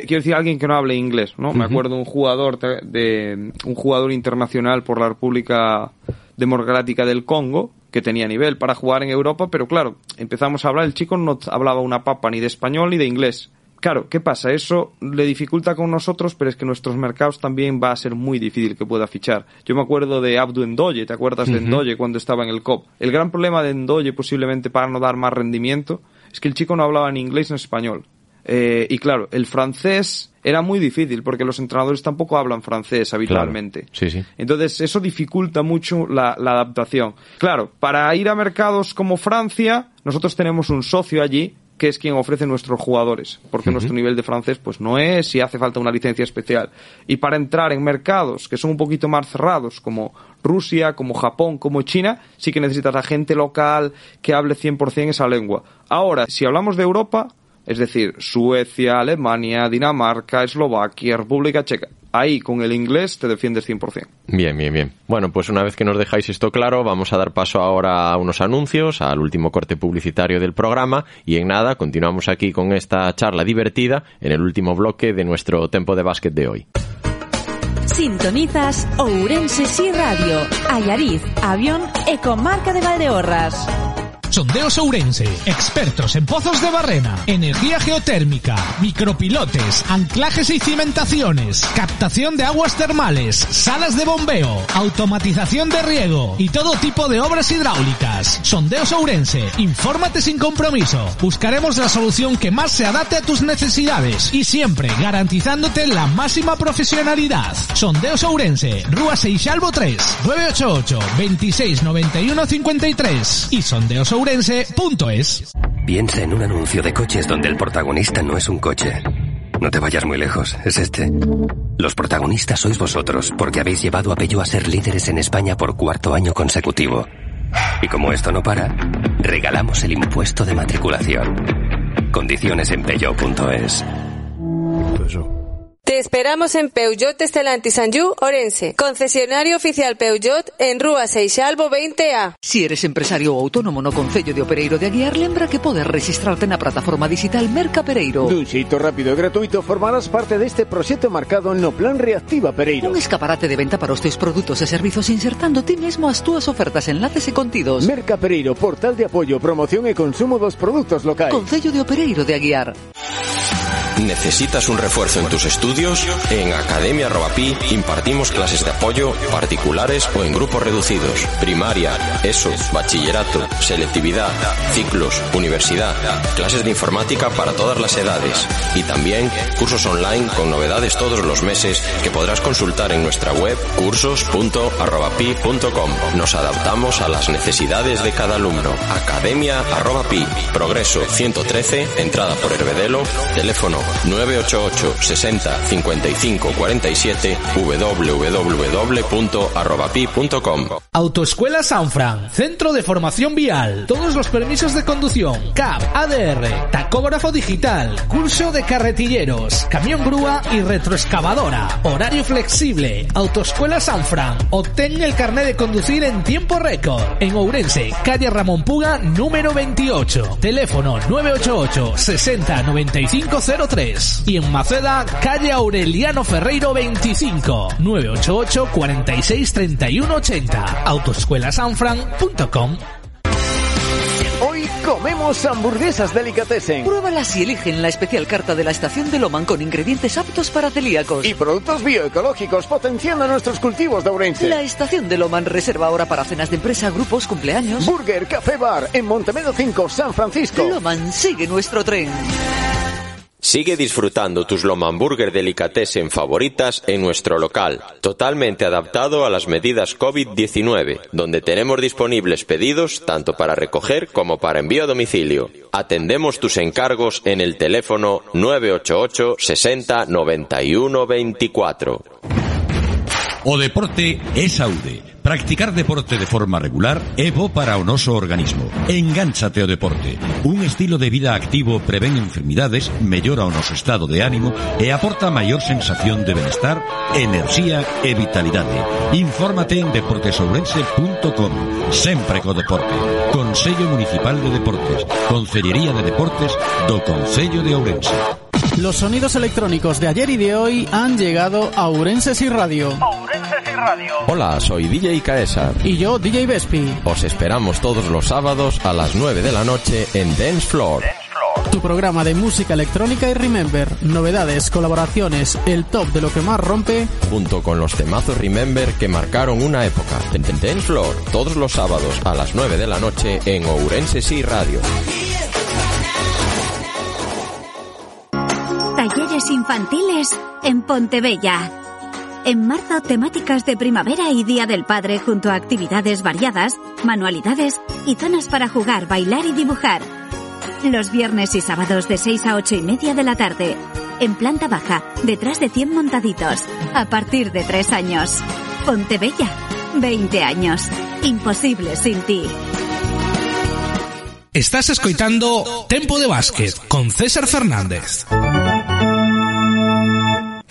Que, quiero decir, alguien que no hable inglés, ¿no? Me acuerdo de un jugador de, de- un jugador internacional por la República Democrática del Congo, que tenía nivel para jugar en Europa, pero claro, empezamos a hablar, el chico no hablaba una papa ni de español ni de inglés. Claro, ¿qué pasa? Eso le dificulta con nosotros, pero es que nuestros mercados también va a ser muy difícil que pueda fichar. Yo me acuerdo de Abdu Endoye, ¿te acuerdas de. Endoye cuando estaba en el COP? El gran problema de Endoye, posiblemente para no dar más rendimiento, es que el chico no hablaba ni inglés ni español. Eh, y claro, el francés era muy difícil porque los entrenadores tampoco hablan francés habitualmente. Sí, sí. Entonces eso dificulta mucho la, la adaptación. Claro, para ir a mercados como Francia, nosotros tenemos un socio allí que es quien ofrece nuestros jugadores, porque nuestro nivel de francés pues no es y hace falta una licencia especial. Y para entrar en mercados que son un poquito más cerrados, como Rusia, como Japón, como China, sí que necesitas a gente local que hable 100% esa lengua. Ahora, si hablamos de Europa, es decir, Suecia, Alemania, Dinamarca, Eslovaquia, República Checa, ahí con el inglés te defiendes 100%. Bien, bien, bien. Bueno, pues una vez que nos dejáis esto claro, vamos a dar paso ahora a unos anuncios, al último corte publicitario del programa y en nada continuamos aquí con esta charla divertida en el último bloque de nuestro Tempo de Básquet de hoy. Sintonizas Ourense Sí Radio, Ayariz, Avión, Ecomarca de Valdeorras. Sondeos Ourense, expertos en pozos de barrena, energía geotérmica, micropilotes, anclajes y cimentaciones, captación de aguas termales, salas de bombeo, automatización de riego y todo tipo de obras hidráulicas. Sondeos Ourense, infórmate sin compromiso. Buscaremos la solución que más se adapte a tus necesidades y siempre garantizándote la máxima profesionalidad. Sondeos Ourense, Rúa Seixalvo 3, 988 26 91 53 y Sondeos Ourense.es. Piensa en un anuncio de coches donde el protagonista no es un coche. No te vayas muy lejos, es este. Los protagonistas sois vosotros, porque habéis llevado a Peugeot a ser líderes en España por cuarto año consecutivo. Y como esto no para, regalamos el impuesto de matriculación. Condiciones en peugeot.es. Te esperamos en Peugeot Estelantis Sanjú, Orense. Concesionario oficial Peugeot en Rúa Seixalvo 20A. Si eres empresario o autónomo no concello de Opereiro de Aguiar, lembra que podes registrarte na plataforma digital Merca Pereiro. Dun xeito rápido e gratuito formarás parte deste proxecto marcado no Plan Reactiva Pereiro. Un escaparate de venta para os teus produtos e servizos insertando ti mesmo as túas ofertas, enlaces e contidos. Merca Pereiro, portal de apoio, promoción e consumo dos produtos locais. Concello de Opereiro de Aguiar. ¿Necesitas un refuerzo en tus estudios? En Academia Robapi impartimos clases de apoyo particulares o en grupos reducidos. Primaria, ESO, bachillerato, selectividad, ciclos, universidad, clases de informática para todas las edades y también cursos online con novedades todos los meses que podrás consultar en nuestra web cursos.arrobapi.com. Nos adaptamos a las necesidades de cada alumno. Academia Arrobapi, Progreso 113, entrada por Herbedelo, teléfono 988 60 55 47 www.arrobapi.com Autoescuela Sanfran, centro de formación vial, todos los permisos de conducción, CAP, ADR, tacógrafo digital, curso de carretilleros, camión grúa y retroexcavadora, horario flexible, Autoescuela Sanfran, obtén el carnet de conducir en tiempo récord, en Ourense, calle Ramón Puga, número 28, teléfono 988 60 95 03 y en Maceda, calle Aureliano Ferreiro 25, 988 46 31 80 autoescuelasanfran.com Hoy comemos hamburguesas delicatessen. Pruébalas y eligen la especial carta de la estación de Loman con ingredientes aptos para celíacos. Y productos bioecológicos potenciando nuestros cultivos de Ourense. La estación de Loman reserva ahora para cenas de empresa, grupos, cumpleaños. Burger, Café Bar en Montemedo 5, San Francisco. Loman sigue nuestro tren. Sigue disfrutando tus Lomamburger Delicatessen favoritas en nuestro local, totalmente adaptado a las medidas COVID-19, donde tenemos disponibles pedidos tanto para recoger como para envío a domicilio. Atendemos tus encargos en el teléfono 988 60 91 24. O deporte é saúde. Practicar deporte de forma regular é bo para o noso organismo. Engánchate ao deporte. Un estilo de vida activo prevén enfermidades, mellora o noso estado de ánimo e aporta maior sensación de benestar, enerxía e vitalidade. Infórmate en deportesourense.com. Sempre co deporte. Consello Municipal de Deportes. Consellería de Deportes do Concello de Ourense. Los sonidos electrónicos de ayer y de hoy han llegado a Ourenses y Radio. Hola, soy DJ Caesar. Y yo, DJ Vespi. Os esperamos todos los sábados a las 9 de la noche en Dance Floor. Tu programa de música electrónica y Remember, novedades, colaboraciones, el top de lo que más rompe. Junto con los temazos Remember que marcaron una época. En Dance Floor, todos los sábados a las 9 de la noche en Ourense Sí Radio. Talleres infantiles en Pontebella. En marzo, temáticas de primavera y Día del Padre junto a actividades variadas, manualidades y zonas para jugar, bailar y dibujar. Los viernes y sábados de 6 a 8 y media de la tarde. En planta baja, detrás de 100 montaditos. A partir de 3 años. Pontebella. 20 años. Imposible sin ti. Estás escoitando Tempo de Básquet con César Fernández.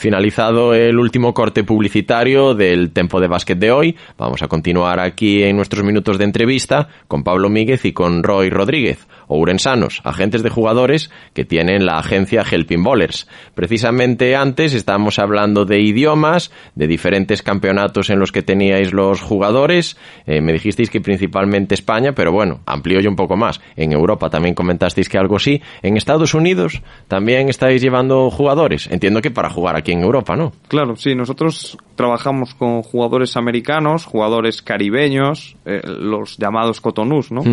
Finalizado el último corte publicitario del Tempo de Básquet de hoy, vamos a continuar aquí en nuestros minutos de entrevista con Pablo Míguez y con Roy Rodríguez, ourensanos, agentes de jugadores que tienen la agencia Helping Bowlers. Precisamente antes estábamos hablando de idiomas, de diferentes campeonatos en los que teníais los jugadores. Eh, me dijisteis que principalmente España, pero bueno, amplío yo un poco más. En Europa también comentasteis que algo sí. En Estados Unidos también estáis llevando jugadores. Entiendo que para jugar aquí en Europa, ¿no? Claro, sí, nosotros trabajamos con jugadores americanos, jugadores caribeños, eh, los llamados cotonús, ¿no?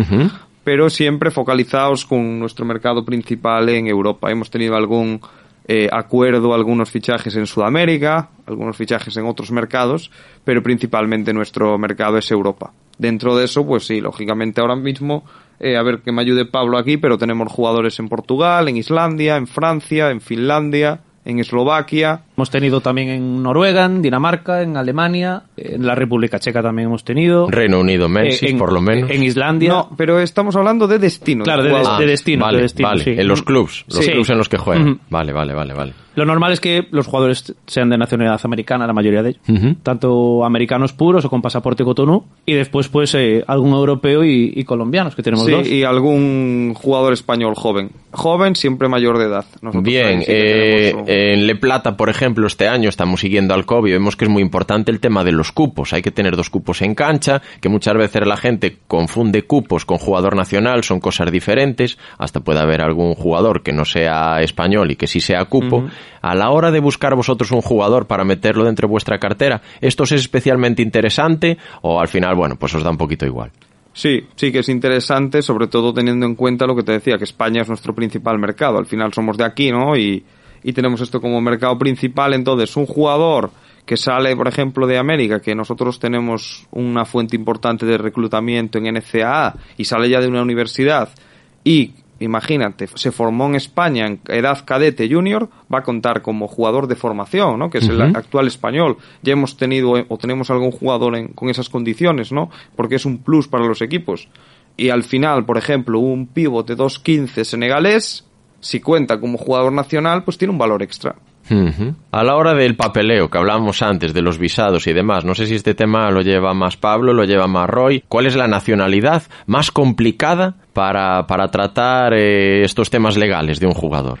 Pero siempre focalizados con nuestro mercado principal en Europa. Hemos tenido algún eh, acuerdo, algunos fichajes en Sudamérica, algunos fichajes en otros mercados, pero principalmente nuestro mercado es Europa. Dentro de eso, pues sí, lógicamente ahora mismo, eh, a ver que me ayude Pablo aquí, pero tenemos jugadores en Portugal, en Islandia, en Francia, en Finlandia, en Eslovaquia. Hemos tenido también en Noruega, en Dinamarca, en Alemania, en la República Checa también hemos tenido. Reino Unido, México, Eh, en- por lo menos. En Islandia. No, pero estamos hablando de destino. Claro, de, jugador. des- de destino. vale, de destino, vale. sí. En los clubs, los Sí. clubs en los que juegan. Ujú. Vale, vale, vale, vale. Lo normal es que los jugadores sean de nacionalidad americana, la mayoría de ellos. Tanto americanos puros o con pasaporte cotonú. Y después, pues, eh, algún europeo y, y colombianos, que tenemos Sí, dos. y algún jugador español joven. Joven, siempre mayor de edad. Nosotros Bien, eh, en Le Plata, por ejemplo, este año estamos siguiendo al COVID y vemos que es muy importante el tema de los cupos. Hay que tener dos cupos en cancha, que muchas veces la gente confunde cupos con jugador nacional, son cosas diferentes. Hasta puede haber algún jugador que no sea español y que sí sea cupo. A la hora de buscar vosotros un jugador para meterlo dentro de vuestra cartera, ¿esto es especialmente interesante o al final, bueno, pues os da un poquito igual? Sí, sí que es interesante, sobre todo teniendo en cuenta lo que te decía, que España es nuestro principal mercado. Al final somos de aquí, ¿no? Y, y tenemos esto como mercado principal. Entonces, un jugador que sale, por ejemplo, de América, que nosotros tenemos una fuente importante de reclutamiento en NCAA y sale ya de una universidad y imagínate, se formó en España en edad cadete junior, va a contar como jugador de formación, ¿no? Que es el actual español. Ya hemos tenido eh, o tenemos algún jugador en- con esas condiciones, ¿no? Porque es un plus para los equipos. Y al final, por ejemplo, un pivote 2.15 senegalés, si cuenta como jugador nacional, pues tiene un valor extra. A la hora del papeleo que hablábamos antes, de los visados y demás, no sé si este tema lo lleva más Pablo, lo lleva más Roy. ¿Cuál es la nacionalidad más complicada para, para tratar eh, estos temas legales de un jugador?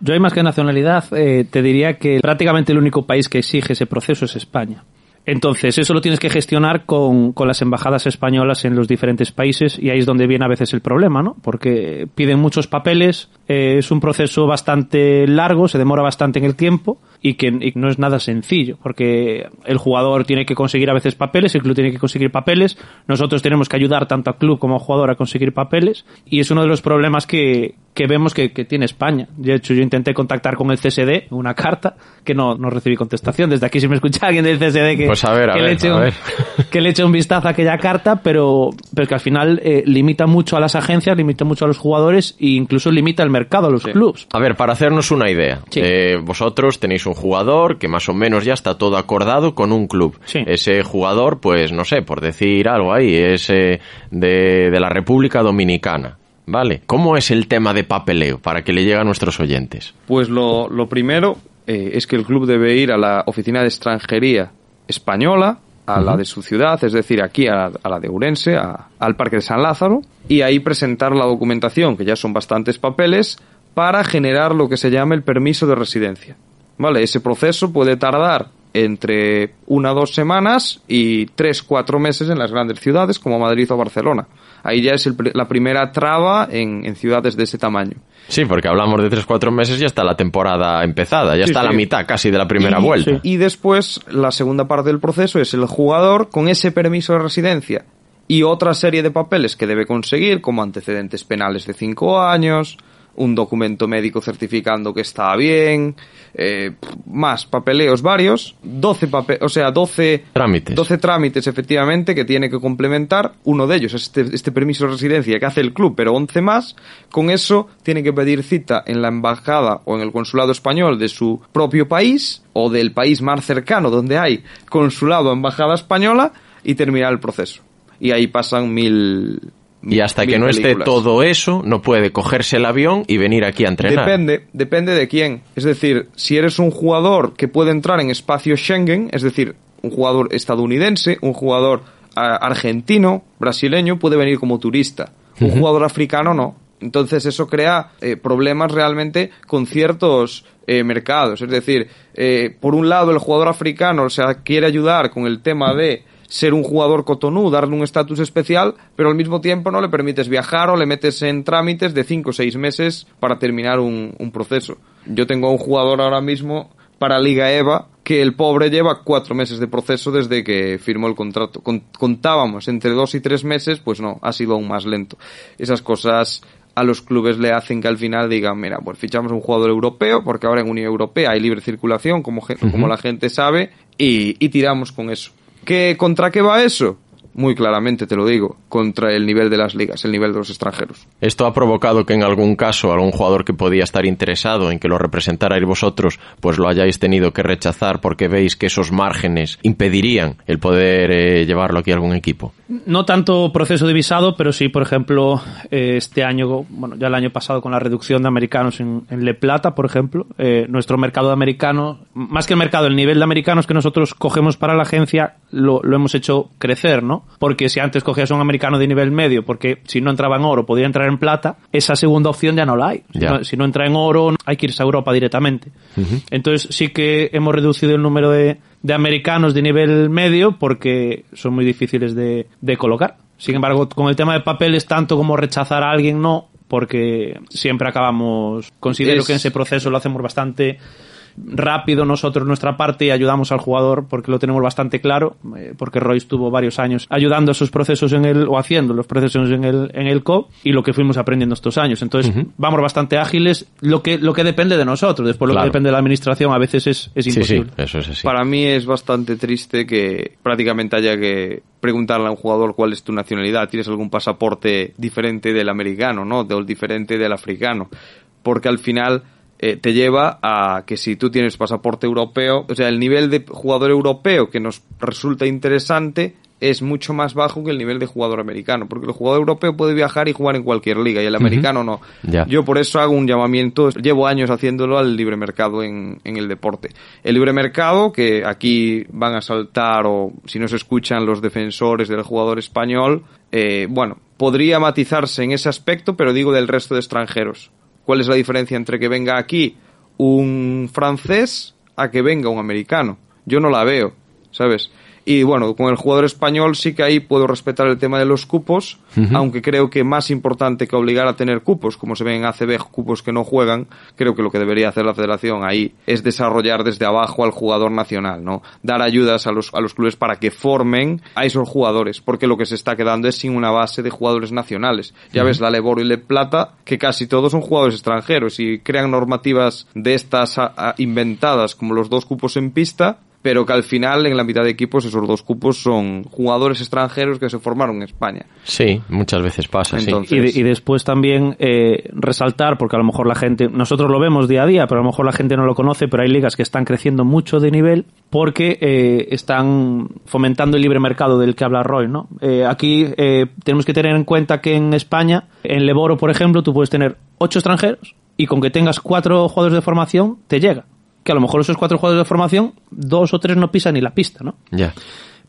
Yo hay más que nacionalidad, eh, te diría que prácticamente el único país que exige ese proceso es España. Entonces, eso lo tienes que gestionar con, con las embajadas españolas en los diferentes países y ahí es donde viene a veces el problema, ¿no? Porque piden muchos papeles, eh, es un proceso bastante largo, se demora bastante en el tiempo y que y no es nada sencillo, porque el jugador tiene que conseguir a veces papeles, el club tiene que conseguir papeles, nosotros tenemos que ayudar tanto al club como al jugador a conseguir papeles y es uno de los problemas que, que vemos que, que tiene España. De hecho, yo intenté contactar con el CSD, una carta, que no, no recibí contestación. Desde aquí, si me escucha alguien del CSD que, Pues a ver, a que ver, le eche a un, ver. que le eche un vistazo a aquella carta, pero, pero que al final eh, limita mucho a las agencias, limita mucho a los jugadores e incluso limita el mercado a los clubs. A ver, para hacernos una idea, Sí. eh, vosotros tenéis un jugador que más o menos ya está todo acordado con un club. Ese jugador, pues no sé, por decir algo ahí, es eh, de, de la República Dominicana. ¿Vale? ¿Cómo es el tema de papeleo para que le llegue a nuestros oyentes? Pues lo, lo primero eh, es que el club debe ir a la oficina de extranjería española, a la de su ciudad, es decir, aquí a, a la de Urense, a- al Parque de San Lázaro, y ahí presentar la documentación, que ya son bastantes papeles, para generar lo que se llama el permiso de residencia. ¿Vale? Ese proceso puede tardar entre una o dos semanas y tres, cuatro meses en las grandes ciudades como Madrid o Barcelona. Ahí ya es el la primera traba en, en ciudades de ese tamaño. Sí, porque hablamos de 3-4 meses, ya está la temporada empezada, ya Sí, está sí. la mitad casi de la primera y, vuelta. Y después, la segunda parte del proceso es el jugador con ese permiso de residencia y otra serie de papeles que debe conseguir, como antecedentes penales de cinco años, un documento médico certificando que está bien, eh, más papeleos varios, 12 pape o sea, 12 trámites. 12 trámites efectivamente que tiene que complementar, uno de ellos es este, este permiso de residencia que hace el club, pero 11 más, con eso tiene que pedir cita en la embajada o en el consulado español de su propio país o del país más cercano donde hay consulado o embajada española y terminar el proceso. Y ahí pasan mil, y hasta que no esté todo eso, no puede cogerse el avión y venir aquí a entrenar. Depende, depende de quién. Es decir, si eres un jugador que puede entrar en espacio Schengen, es decir, un jugador estadounidense, un jugador argentino, brasileño, puede venir como turista. Un jugador africano no. Entonces eso crea eh, problemas realmente con ciertos eh, mercados. Es decir, eh, por un lado el jugador africano o sea, quiere ayudar con el tema de ser un jugador cotonú, darle un estatus especial, pero al mismo tiempo no le permites viajar o le metes en trámites de 5 o 6 meses para terminar un, un proceso. Yo tengo a un jugador ahora mismo para Liga EVA que el pobre lleva cuatro meses de proceso desde que firmó el contrato. Con- contábamos entre dos y tres meses, pues no, ha sido aún más lento. Esas cosas a los clubes le hacen que al final digan, mira, pues fichamos un jugador europeo, porque ahora en Unión Europea hay libre circulación, como, como la gente sabe, y, y tiramos con eso. ¿Qué, ¿Contra qué va eso? Muy claramente te lo digo, contra el nivel de las ligas, el nivel de los extranjeros. Esto ha provocado que en algún caso algún jugador que podía estar interesado en que lo representarais vosotros, pues lo hayáis tenido que rechazar porque veis que esos márgenes impedirían el poder eh, llevarlo aquí a algún equipo. No tanto proceso de visado, pero sí, por ejemplo, eh, este año, bueno, ya el año pasado con la reducción de americanos en, en Le Plata, por ejemplo, eh, nuestro mercado de americanos, más que el mercado, el nivel de americanos que nosotros cogemos para la agencia, lo, lo hemos hecho crecer, ¿no? Porque si antes cogías a un americano de nivel medio, porque si no entraba en oro podía entrar en plata, esa segunda opción ya no la hay. Si no, si no entra en oro, hay que irse a Europa directamente. Entonces sí que hemos reducido el número de, de americanos de nivel medio porque son muy difíciles de, de colocar. Sin embargo, con el tema de papeles, tanto como rechazar a alguien, no, porque siempre acabamos, considero Es- que en ese proceso lo hacemos bastante rápido nosotros nuestra parte y ayudamos al jugador porque lo tenemos bastante claro eh, porque Royce tuvo varios años ayudando a esos procesos en el o haciendo los procesos en el en el COP y lo que fuimos aprendiendo estos años entonces vamos bastante ágiles lo que lo que depende de nosotros después lo Claro. que depende de la administración a veces es, es imposible eso es así. Para mí es bastante triste que prácticamente haya que preguntarle a un jugador cuál es tu nacionalidad. ¿Tienes algún pasaporte diferente del americano, no? O diferente del africano. Porque al final eh, te lleva a que si tú tienes pasaporte europeo, o sea, el nivel de jugador europeo que nos resulta interesante es mucho más bajo que el nivel de jugador americano, porque el jugador europeo puede viajar y jugar en cualquier liga y el americano no. Yo por eso hago un llamamiento, llevo años haciéndolo al libre mercado en, en el deporte. El libre mercado, que aquí van a saltar o si no se escuchan los defensores del jugador español, eh, bueno, podría matizarse en ese aspecto, pero digo del resto de extranjeros. ¿Cuál es la diferencia entre que venga aquí un francés a que venga un americano? Yo no la veo, ¿sabes? Y bueno, con el jugador español sí que ahí puedo respetar el tema de los cupos, aunque creo que más importante que obligar a tener cupos, como se ven en ACB, cupos que no juegan, creo que lo que debería hacer la federación ahí es desarrollar desde abajo al jugador nacional, ¿no? Dar ayudas a los, a los clubes para que formen a esos jugadores, porque lo que se está quedando es sin una base de jugadores nacionales. Ya ves la Leboro y Le Plata, que casi todos son jugadores extranjeros y crean normativas de estas inventadas como los dos cupos en pista, pero que al final en la mitad de equipos esos dos cupos son jugadores extranjeros que se formaron en España. Sí, muchas veces pasa, sí. y, de- y después también eh, resaltar, porque a lo mejor la gente, nosotros lo vemos día a día, pero a lo mejor la gente no lo conoce, pero hay ligas que están creciendo mucho de nivel porque eh, están fomentando el libre mercado del que habla Roy, ¿no? Eh, aquí eh, tenemos que tener en cuenta que en España, en Leboro, por ejemplo, tú puedes tener ocho extranjeros y con que tengas cuatro jugadores de formación, te llega. Que a lo mejor esos cuatro jugadores de formación, dos o tres no pisan ni la pista, ¿no? Ya.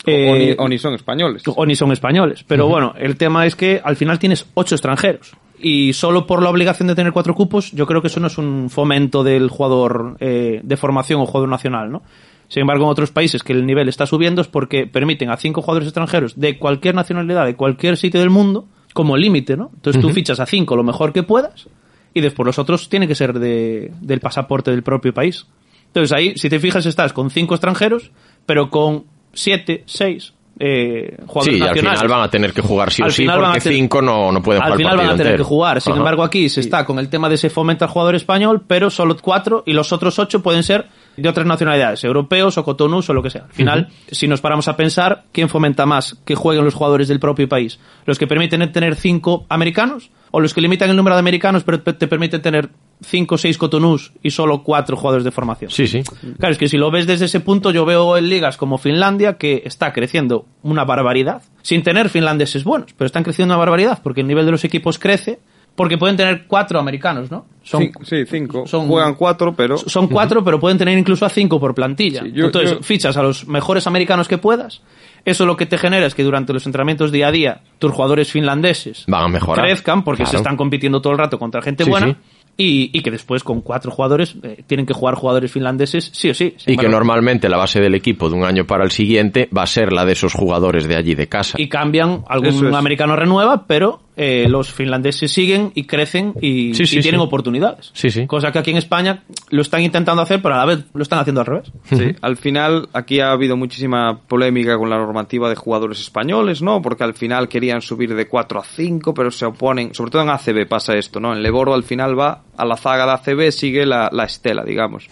Eh, o, ni, o ni son españoles. o ni son españoles. Pero bueno, el tema es que al final tienes ocho extranjeros. Y solo por la obligación de tener cuatro cupos, yo creo que eso no es un fomento del jugador eh, de formación o jugador nacional, ¿no? Sin embargo, en otros países que el nivel está subiendo es porque permiten a cinco jugadores extranjeros de cualquier nacionalidad, de cualquier sitio del mundo, como límite, ¿no? Entonces tú Ujú. fichas a cinco lo mejor que puedas y después los otros tienen que ser de, del pasaporte del propio país. Entonces ahí, si te fijas, estás con cinco extranjeros, pero con siete, seis eh, Sí, jugadores y al final van a tener que jugar sí o Al sí, final porque tener- cinco no, no pueden Al jugar final partido van a tener entero. que jugar. Sin Ajá. embargo, aquí se está con el tema de se fomenta el jugador español, pero solo cuatro y los otros ocho pueden ser de otras nacionalidades, europeos o cotonús o lo que sea. Al final, si nos paramos a pensar, ¿quién fomenta más que jueguen los jugadores del propio país? ¿Los que permiten tener cinco americanos? ¿O los que limitan el número de americanos pero te te permiten tener cinco o seis cotonús y solo cuatro jugadores de formación? Sí, sí. Claro, es que si lo ves desde ese punto, yo veo en ligas como Finlandia que está creciendo una barbaridad, sin tener finlandeses buenos, pero están creciendo una barbaridad porque el nivel de los equipos crece, porque pueden tener cuatro americanos, ¿no? Son, sí, cinco. son- Juegan cuatro, pero... son cuatro, pero pueden tener incluso a cinco por plantilla. yo- Entonces, yo- fichas a los mejores americanos que puedas. Eso lo que te genera es que durante los entrenamientos día a día, tus jugadores finlandeses Van a mejorar. crezcan porque se están compitiendo todo el rato contra gente Sí, buena. sí. Y, y que después con cuatro jugadores eh, tienen que jugar jugadores finlandeses sí o sí. Y que normalmente la base del equipo de un año para el siguiente va a ser la de esos jugadores de allí de casa. y cambian, algún es. americano renueva, pero eh, los finlandeses siguen y crecen y, Sí, sí, y tienen sí. oportunidades. Sí, sí. Cosa que aquí en España lo están intentando hacer, pero a la vez lo están haciendo al revés. Sí, al final aquí ha habido muchísima polémica con la normativa de jugadores españoles, ¿no? Porque al final querían subir de 4 a 5, pero se oponen, sobre todo en ACB pasa esto, ¿no? En Leboro al final va a la zaga de ACB, sigue la, la estela, digamos.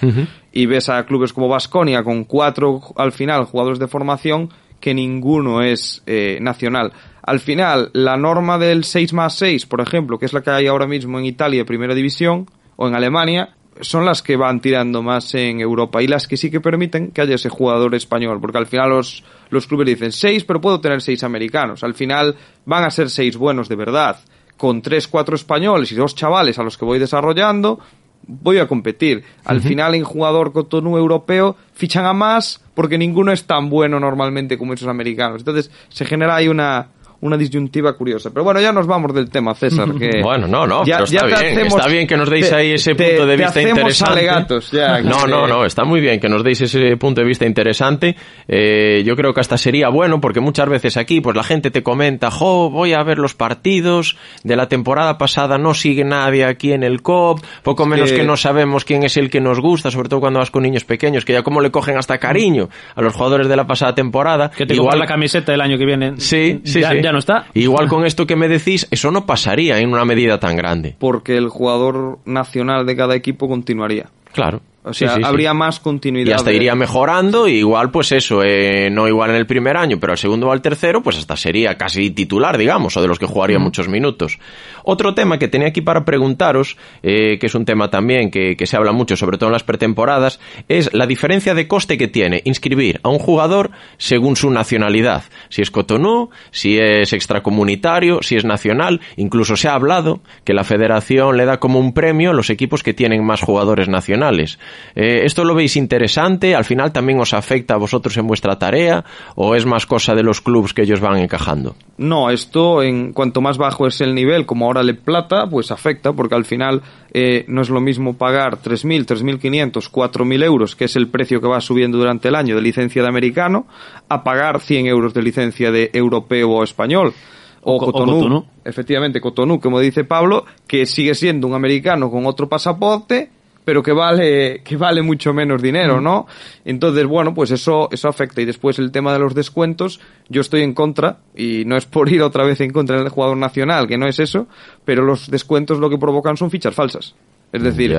Y ves a clubes como Vasconia con cuatro al final jugadores de formación que ninguno es eh, nacional. Al final, la norma del 6 más 6, por ejemplo, que es la que hay ahora mismo en Italia, primera división, o en Alemania, son las que van tirando más en Europa y las que sí que permiten que haya ese jugador español, porque al final los, los clubes dicen seis, pero puedo tener seis americanos. Al final van a ser seis buenos de verdad, con tres, cuatro españoles y dos chavales a los que voy desarrollando, voy a competir. Al final en jugador cotonú europeo fichan a más porque ninguno es tan bueno normalmente como esos americanos. Entonces se genera ahí una una disyuntiva curiosa. Pero bueno, ya nos vamos del tema, César. Que Bueno, no, no, ya- pero está ya bien. hacemos- está bien que nos deis te- ahí ese te- punto de te vista hacemos interesante. alegatos, ya, no, no, no, está muy bien que nos deis ese punto de vista interesante. Eh, yo creo que hasta sería bueno porque muchas veces aquí pues la gente te comenta, jo, voy a ver los partidos de la temporada pasada, no sigue nadie aquí en el COP, poco menos que- que no sabemos quién es el que nos gusta, sobre todo cuando vas con niños pequeños, que ya como le cogen hasta cariño a los jugadores de la pasada temporada. Que te compras la camiseta del año que viene. Sí, sí, ya, sí. ya no está. Igual con esto que me decís, eso no pasaría en una medida tan grande. porque el jugador nacional de cada equipo continuaría. Claro. O Sí, sea, sí, sí. habría más continuidad. Y hasta de- iría mejorando, y igual, pues eso, eh, no igual en el primer año, pero al segundo o al tercero, pues hasta sería casi titular, digamos, o de los que jugaría muchos minutos. Otro tema que tenía aquí para preguntaros, eh, que es un tema también que, que se habla mucho, sobre todo en las pretemporadas, es la diferencia de coste que tiene inscribir a un jugador según su nacionalidad. Si es Cotonou, si es extracomunitario, si es nacional, incluso se ha hablado que la federación le da como un premio a los equipos que tienen más jugadores nacionales. Eh, ¿Esto lo veis interesante? ¿Al final también os afecta a vosotros en vuestra tarea? ¿O es más cosa de los clubes que ellos van encajando? No, esto en cuanto más bajo es el nivel, como ahora le plata, pues afecta, porque al final eh, no es lo mismo pagar 3.000, 3.500, 4.000 euros, que es el precio que va subiendo durante el año de licencia de americano, a pagar 100 euros de licencia de europeo o español. O, o Cotonú, Cotonú. efectivamente, Cotonú, como dice Pablo, que sigue siendo un americano con otro pasaporte, pero que vale, que vale mucho menos dinero, ¿no? Entonces, bueno, pues eso, eso afecta. Y después el tema de los descuentos, yo estoy en contra, y no es por ir otra vez en contra del jugador nacional, que no es eso, pero los descuentos lo que provocan son fichas falsas. Es decir,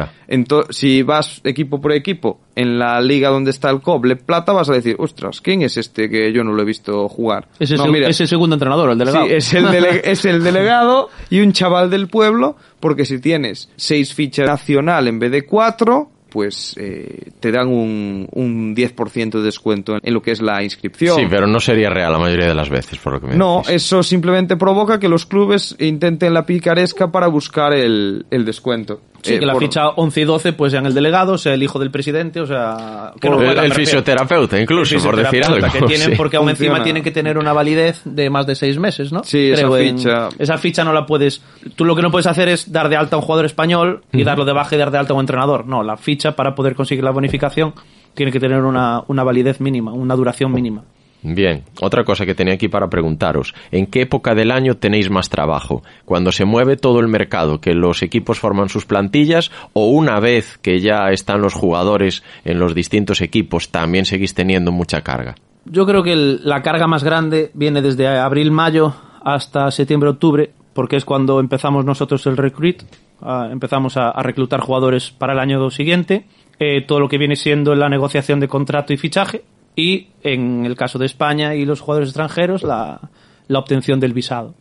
si vas equipo por equipo en la liga donde está el Coble Plata, vas a decir, ostras, ¿quién es este que yo no lo he visto jugar? Es el, No, seg- mira, es el segundo entrenador, el delegado. Sí, es el, dele- es el delegado y un chaval del pueblo, porque si tienes seis fichas nacional en vez de cuatro, pues eh, te dan un, un 10% de descuento en lo que es la inscripción. Sí, pero no sería real la mayoría de las veces, por lo que me No, decís. eso simplemente provoca que los clubes intenten la picaresca para buscar el, el descuento. Sí, Eh, que la por- ficha 11 y 12 pues sean el delegado, sea el hijo del presidente, o sea... Que no el, el fisioterapeuta, incluso, El por decir algo. Que tienen, sí. porque aún Funciona. encima tienen que tener una validez de más de seis meses, ¿no? Sí, esa en- ficha. esa ficha no la puedes... Tú lo que no puedes hacer es dar de alta a un jugador español y darlo de baja y dar de alta a un entrenador. No, la ficha para poder conseguir la bonificación tiene que tener una, una validez mínima, una duración mínima. Bien, otra cosa que tenía aquí para preguntaros, ¿en qué época del año tenéis más trabajo? ¿Cuando se mueve todo el mercado, que los equipos forman sus plantillas, o una vez que ya están los jugadores en los distintos equipos, también seguís teniendo mucha carga? Yo creo que la carga más grande viene desde abril-mayo hasta septiembre-octubre, porque es cuando empezamos nosotros el recruit, ah, empezamos a, a reclutar jugadores para el año siguiente, eh, todo lo que viene siendo la negociación de contrato y fichaje, y en el caso de España y los jugadores extranjeros, la, la obtención del visado.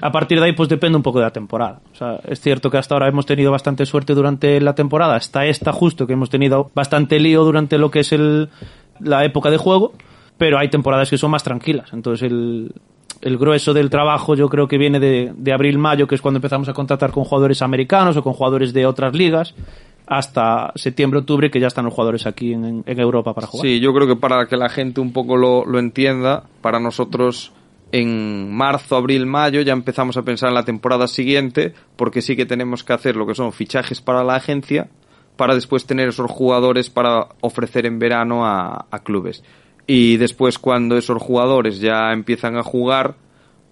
A partir de ahí, pues depende un poco de la temporada. O sea, es cierto que hasta ahora hemos tenido bastante suerte durante la temporada, hasta esta justo que hemos tenido bastante lío durante lo que es el, la época de juego, pero hay temporadas que son más tranquilas. Entonces el, el grueso del trabajo yo creo que viene de, de abril-mayo, que es cuando empezamos a contratar con jugadores americanos o con jugadores de otras ligas, hasta septiembre-octubre, que ya están los jugadores aquí en, Europa para jugar. Sí, yo creo que para que la gente un poco lo, lo entienda, para nosotros en marzo, abril, mayo ya empezamos a pensar en la temporada siguiente, porque sí que tenemos que hacer lo que son fichajes para la agencia, para después tener esos jugadores para ofrecer en verano a clubes. Y después cuando esos jugadores ya empiezan a jugar,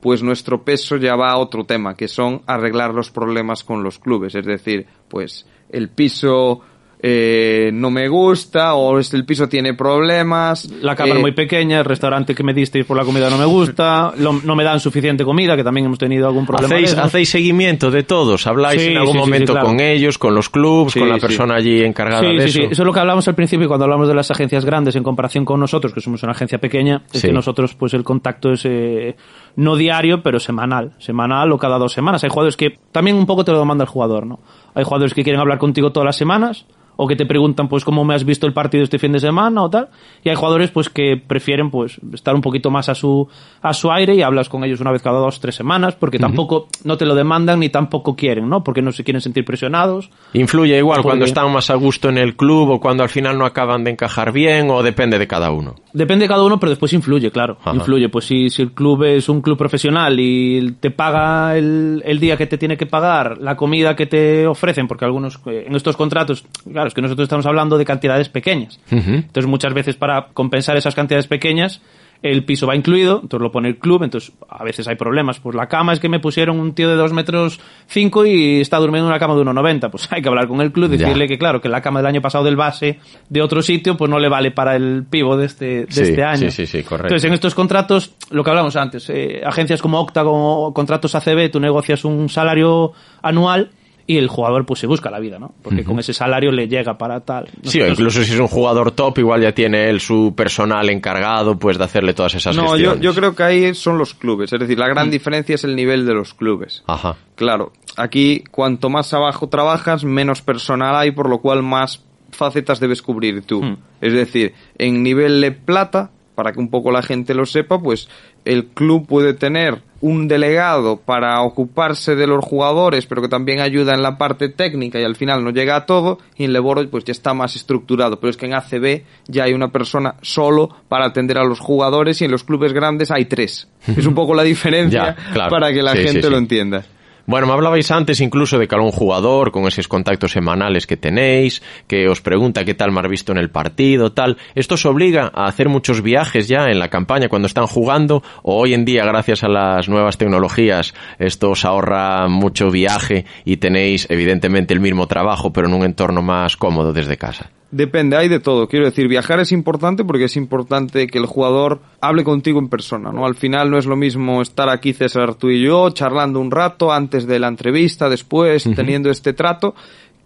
pues nuestro peso ya va a otro tema, que son arreglar los problemas con los clubes. Es decir, pues el piso eh, no me gusta o es- el piso tiene problemas. La cámara eh, muy pequeña, el restaurante que me disteis por la comida no me gusta, lo- no me dan suficiente comida, que también hemos tenido algún problema. ¿Hacéis, seguimiento de todos? ¿Habláis Sí, en algún sí, sí, sí, momento claro. con ellos, con los clubs, Sí, con la sí. persona allí encargada Sí, de sí, eso? sí. Eso es lo que hablamos al principio cuando hablamos de las agencias grandes en comparación con nosotros, que somos una agencia pequeña, es Sí. que nosotros pues el contacto es eh, no diario, pero semanal. Semanal o cada dos semanas. Hay jugadores que también un poco te lo demanda el jugador, ¿no? Hay jugadores que quieren hablar contigo todas las semanas o que te preguntan pues cómo me has visto el partido este fin de semana o tal y hay jugadores pues que prefieren pues estar un poquito más a su a su aire y hablas con ellos una vez cada dos tres semanas porque tampoco no te lo demandan ni tampoco quieren no porque no se quieren sentir presionados ¿Influye igual Porque- cuando están más a gusto en el club o cuando al final no acaban de encajar bien o depende de cada uno? Depende de cada uno, pero después influye, claro. Ajá. Influye. Pues si, si el club es un club profesional y te paga el, el día que te tiene que pagar, la comida que te ofrecen, porque algunos eh, en estos contratos, claro, es que nosotros estamos hablando de cantidades pequeñas. Entonces muchas veces para compensar esas cantidades pequeñas, el piso va incluido, entonces lo pone el club, entonces a veces hay problemas. Pues la cama es que me pusieron un tío de 2 metros 5 y está durmiendo en una cama de 1,90. Pues hay que hablar con el club, Ya. decirle que claro, que la cama del año pasado del base de otro sitio, pues no le vale para el pivo de este, de Sí, este año. sí, sí, sí, correcto. Entonces en estos contratos, lo que hablamos antes, eh, agencias como Octagon o contratos ACB, tú negocias un salario anual y el jugador pues se busca la vida, ¿no? Porque con ese salario le llega para tal. Sí, o Nosotros- incluso si es un jugador top, igual ya tiene él su personal encargado, pues de hacerle todas esas No, yo, gestiones. yo creo que ahí son los clubes. Es decir, la gran diferencia es el nivel de los clubes. Ajá. Claro, aquí cuanto más abajo trabajas, menos personal hay, por lo cual más facetas debes cubrir tú. Es decir, en nivel de plata, para que un poco la gente lo sepa, pues el club puede tener un delegado para ocuparse de los jugadores, pero que también ayuda en la parte técnica y al final no llega a todo, y en Leboro pues ya está más estructurado, pero es que en ACB ya hay una persona solo para atender a los jugadores y en los clubes grandes hay tres. Es un poco la diferencia Ya, claro. para que la Sí, sí, gente sí. lo entienda. Bueno, me hablabais antes incluso de que algún jugador con esos contactos semanales que tenéis, que os pregunta qué tal me visto en el partido, tal. ¿Esto os obliga a hacer muchos viajes ya en la campaña cuando están jugando? ¿O hoy en día, gracias a las nuevas tecnologías, esto os ahorra mucho viaje y tenéis evidentemente el mismo trabajo, pero en un entorno más cómodo desde casa? Depende, hay de todo. Quiero decir, viajar es importante porque es importante que el jugador hable contigo en persona, ¿no? Al final no es lo mismo estar aquí, César, tú y yo, charlando un rato antes de la entrevista, después, teniendo este trato,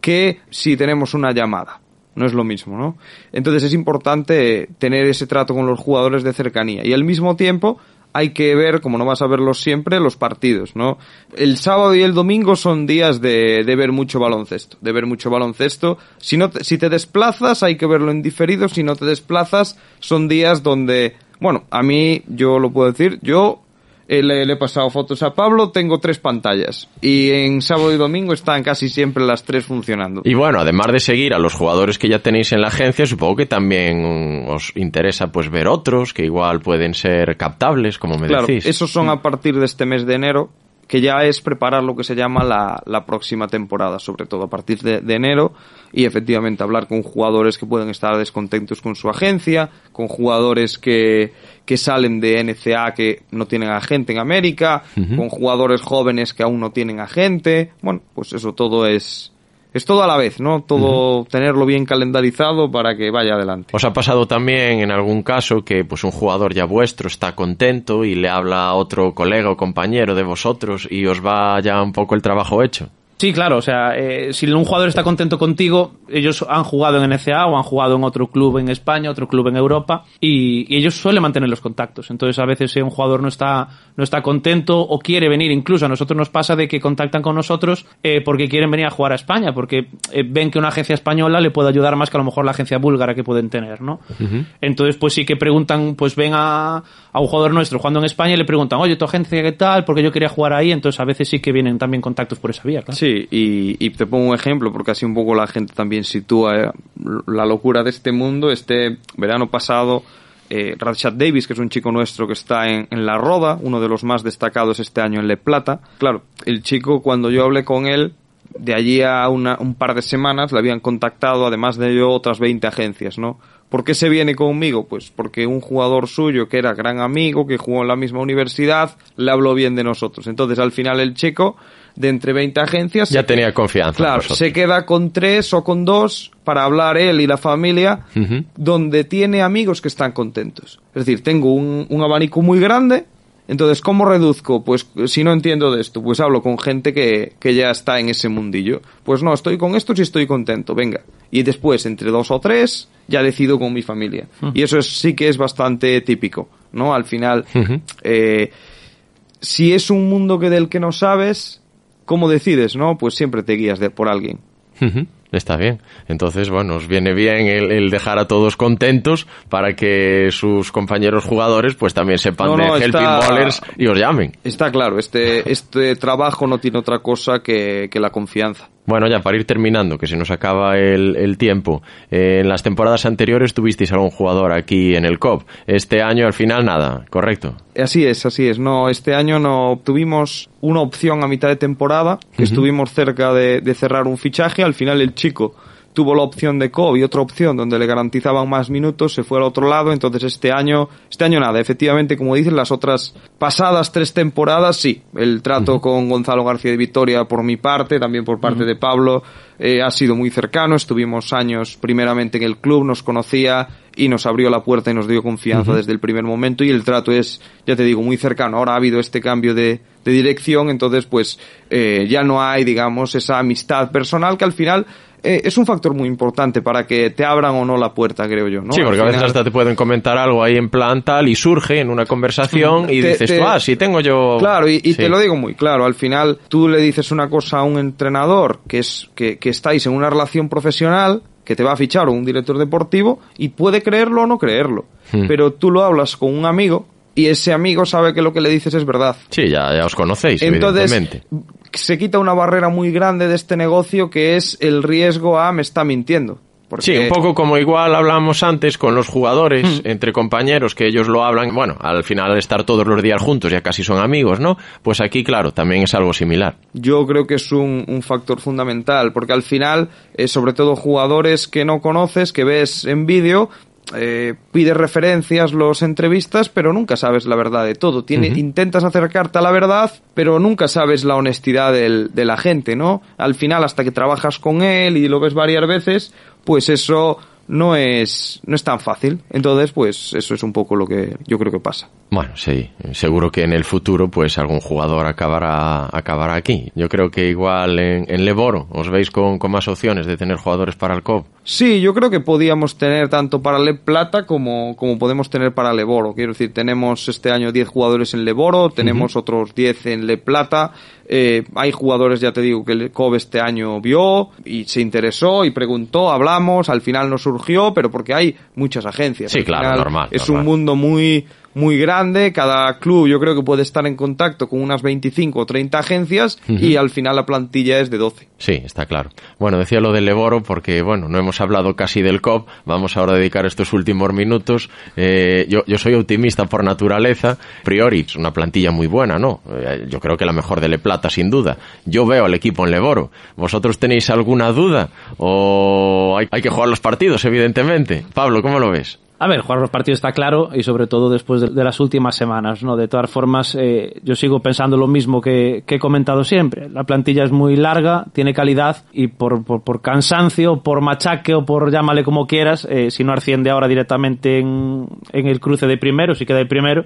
que si tenemos una llamada. No es lo mismo, ¿no? Entonces es importante tener ese trato con los jugadores de cercanía. Y al mismo tiempo hay que ver, como no vas a verlos siempre, los partidos, ¿no? El sábado y el domingo son días de, de ver mucho baloncesto, de ver mucho baloncesto. Si no, te- si te desplazas hay que verlo en diferido, si no te desplazas son días donde, bueno, a mí, yo lo puedo decir, yo eh, le, le he pasado fotos a Pablo, tengo tres pantallas y en sábado y domingo están casi siempre las tres funcionando. Y bueno, además de seguir a los jugadores que ya tenéis en la agencia, supongo que también os interesa pues ver otros que igual pueden ser captables, como me Claro, decís. esos son a partir de este mes de enero, que ya es preparar lo que se llama la, la próxima temporada, sobre todo a partir de, de enero, y efectivamente hablar con jugadores que pueden estar descontentos con su agencia, con jugadores que, que salen de NCA que no tienen agente en América, con jugadores jóvenes que aún no tienen agente. Bueno, pues eso todo es, es todo a la vez, ¿no? Todo tenerlo bien calendarizado para que vaya adelante. ¿Os ha pasado también en algún caso que pues un jugador ya vuestro está contento y le habla a otro colega o compañero de vosotros y os va ya un poco el trabajo hecho? Sí, claro, o sea, eh, si un jugador está contento contigo, ellos han jugado en NCA o han jugado en otro club en España, otro club en Europa, y, y, ellos suelen mantener los contactos. Entonces, a veces si un jugador no está, no está contento o quiere venir, incluso a nosotros nos pasa de que contactan con nosotros eh, porque quieren venir a jugar a España, porque eh, ven que una agencia española le puede ayudar más que a lo mejor la agencia búlgara que pueden tener, ¿no? Entonces, pues sí que preguntan, pues ven a, a un jugador nuestro jugando en España y le preguntan, oye, tu agencia qué tal, porque yo quería jugar ahí, entonces a veces sí que vienen también contactos por esa vía, claro. Sí, y, te pongo un ejemplo, porque así un poco la gente también sitúa eh, la locura de este mundo. Este verano pasado, eh, Davis, que es un chico nuestro que está en, en, La Roda, uno de los más destacados este año en Le Plata. Claro, el chico, cuando yo hablé con él, de allí a una, un par de semanas le habían contactado, además de ello, otras 20 agencias, ¿no? ¿Por qué se viene conmigo? Pues porque un jugador suyo que era gran amigo, que jugó en la misma universidad, le habló bien de nosotros. Entonces, al final, el chico de entre 20 agencias. Ya tenía confianza. Claro, se queda con tres o con dos para hablar él y la familia, uh -huh. donde tiene amigos que están contentos. Es decir, tengo un, un, abanico muy grande. Entonces, ¿cómo reduzco? Pues si no entiendo de esto, pues hablo con gente que, que ya está en ese mundillo. Pues no, estoy con estos y estoy contento, venga. Y después, entre dos o tres, ya decido con mi familia. Uh -huh. Y eso es, sí que es bastante típico, ¿no? Al final, uh -huh. eh, si es un mundo que del que no sabes, ¿cómo decides, no? Pues siempre te guías de, por alguien. Uh -huh. Está bien. Entonces, bueno, os viene bien el, el, dejar a todos contentos para que sus compañeros jugadores pues también sepan no, no, de está, helping ballers y os llamen. Está claro, este, este trabajo no tiene otra cosa que, que la confianza. Bueno, ya para ir terminando, que se nos acaba el, el tiempo. Eh, en las temporadas anteriores tuvisteis algún jugador aquí en el COP. Este año al final nada, ¿correcto? Así es, así es. No, este año no obtuvimos una opción a mitad de temporada, que uh -huh. estuvimos cerca de, de cerrar un fichaje. Al final el chico tuvo la opción de Cobb y otra opción donde le garantizaban más minutos, se fue al otro lado, entonces este año, este año nada, efectivamente, como dicen, las otras pasadas tres temporadas, sí, el trato uh -huh. con Gonzalo García de Victoria por mi parte, también por parte uh -huh. de Pablo, eh, ha sido muy cercano, estuvimos años primeramente en el club, nos conocía y nos abrió la puerta y nos dio confianza uh -huh. desde el primer momento y el trato es, ya te digo, muy cercano. Ahora ha habido este cambio de, de dirección, entonces pues eh, ya no hay, digamos, esa amistad personal que al final eh, es un factor muy importante para que te abran o no la puerta, creo yo, ¿no? Sí, porque a veces hasta te pueden comentar algo ahí en plan tal y surge en una conversación y dices te, tú, ah, sí tengo yo... Claro, y, y sí. te lo digo muy claro, al final tú le dices una cosa a un entrenador que, es, que, que estáis en una relación profesional que te va a fichar o un director deportivo y puede creerlo o no creerlo. Hmm. Pero tú lo hablas con un amigo y ese amigo sabe que lo que le dices es verdad. Sí, ya, ya os conocéis, Entonces, evidentemente. Se quita una barrera muy grande de este negocio que es el riesgo a me está mintiendo. Porque... Sí, un poco como igual hablamos antes con los jugadores, mm. entre compañeros, que ellos lo hablan, bueno, al final al estar todos los días juntos ya casi son amigos, ¿no? Pues aquí, claro, también es algo similar. Yo creo que es un, un factor fundamental, porque al final, eh, sobre todo jugadores que no conoces, que ves en vídeo, eh, pides referencias, los entrevistas, pero nunca sabes la verdad de todo. Tiene, uh -huh. Intentas acercarte a la verdad, pero nunca sabes la honestidad del, de la gente, ¿no? Al final, hasta que trabajas con él y lo ves varias veces, pues eso no es, no es tan fácil. Entonces, pues eso es un poco lo que yo creo que pasa. Bueno, sí, seguro que en el futuro pues algún jugador acabará, acabará aquí. Yo creo que igual en, en Leboro os veis con, con, más opciones de tener jugadores para el COP. Sí, yo creo que podíamos tener tanto para Le Plata como, como podemos tener para Leboro. Quiero decir, tenemos este año 10 jugadores en Leboro, tenemos uh -huh. otros 10 en Le Plata. Eh, hay jugadores, ya te digo, que el COB este año vio y se interesó y preguntó, hablamos, al final no surgió, pero porque hay muchas agencias. Sí, claro, normal. Es normal. un mundo muy muy grande, cada club yo creo que puede estar en contacto con unas 25 o 30 agencias uh -huh. y al final la plantilla es de 12. Sí, está claro. Bueno, decía lo del Leboro porque, bueno, no hemos hablado casi del COP, vamos ahora a dedicar estos últimos minutos. Eh, yo, yo soy optimista por naturaleza, a priori es una plantilla muy buena, ¿no? Eh, yo creo que la mejor de Le Plata, sin duda. Yo veo al equipo en Leboro. ¿Vosotros tenéis alguna duda? ¿O hay, hay que jugar los partidos, evidentemente? Pablo, ¿cómo lo ves? A ver, jugar los partidos está claro y sobre todo después de, las últimas semanas, ¿no? De todas formas, eh, yo sigo pensando lo mismo que, he comentado siempre. La plantilla es muy larga, tiene calidad y por, por, cansancio, por machaque o por llámale como quieras, eh, si no asciende ahora directamente en, el cruce de primero, si queda de primero,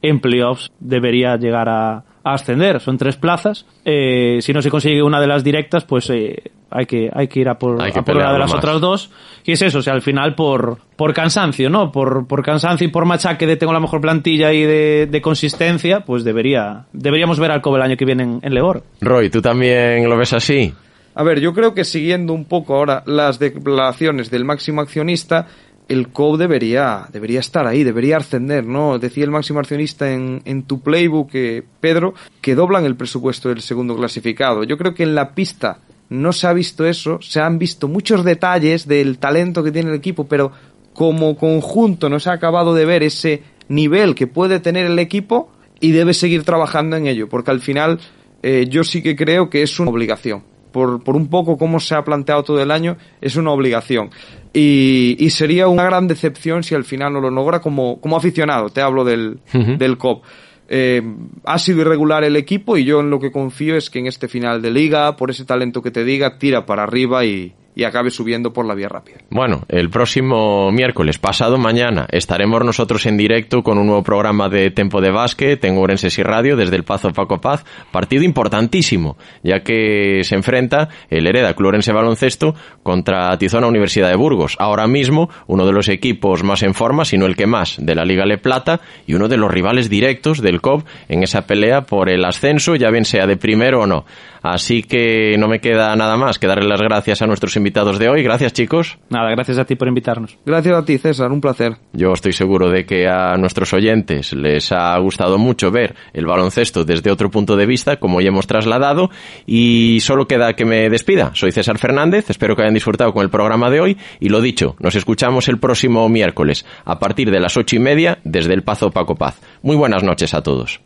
en playoffs debería llegar a, ascender. Son tres plazas. Eh, si no se consigue una de las directas, pues eh, hay que hay que ir a por, una de las otras dos. Y es eso, o sea, al final por, por cansancio, ¿no? Por, por cansancio y por machaque de tengo la mejor plantilla y de, consistencia, pues debería deberíamos ver al Kobe el año que viene en, en Lebor. Roy, ¿tú también lo ves así? A ver, yo creo que siguiendo un poco ahora las declaraciones del máximo accionista, el COP debería, debería estar ahí, debería ascender, ¿no? Decía el máximo accionista en, en tu playbook, eh, Pedro, que doblan el presupuesto del segundo clasificado. Yo creo que en la pista no se ha visto eso, se han visto muchos detalles del talento que tiene el equipo, pero como conjunto no se ha acabado de ver ese nivel que puede tener el equipo y debe seguir trabajando en ello, porque al final eh, yo sí que creo que es una obligación. Por, por, un poco cómo se ha planteado todo el año, es una obligación. Y, sería una gran decepción si al final no lo logra como, como aficionado, te hablo del, del COP. Eh, ha sido irregular el equipo y yo en lo que confío es que en este final de liga, por ese talento que te diga, tira para arriba y, y acabe subiendo por la vía rápida. Bueno, el próximo miércoles, pasado mañana, estaremos nosotros en directo con un nuevo programa de Tempo de Básquet en Ourenses y Radio desde el Pazo Paco Paz. Partido importantísimo, ya que se enfrenta el Hereda Clurense Baloncesto contra Tizona Universidad de Burgos. Ahora mismo, uno de los equipos más en forma, si no el que más, de la Liga Le Plata y uno de los rivales directos del COP en esa pelea por el ascenso, ya bien sea de primero o no. Así que no me queda nada más que darle las gracias a nuestros invitados de hoy. Gracias, chicos. Nada, gracias a ti por invitarnos. Gracias a ti, César. Un placer. Yo estoy seguro de que a nuestros oyentes les ha gustado mucho ver el baloncesto desde otro punto de vista, como ya hemos trasladado. Y solo queda que me despida. Soy César Fernández. Espero que hayan disfrutado con el programa de hoy. Y lo dicho, nos escuchamos el próximo miércoles a partir de las ocho y media desde el Pazo Paco Paz. Muy buenas noches a todos.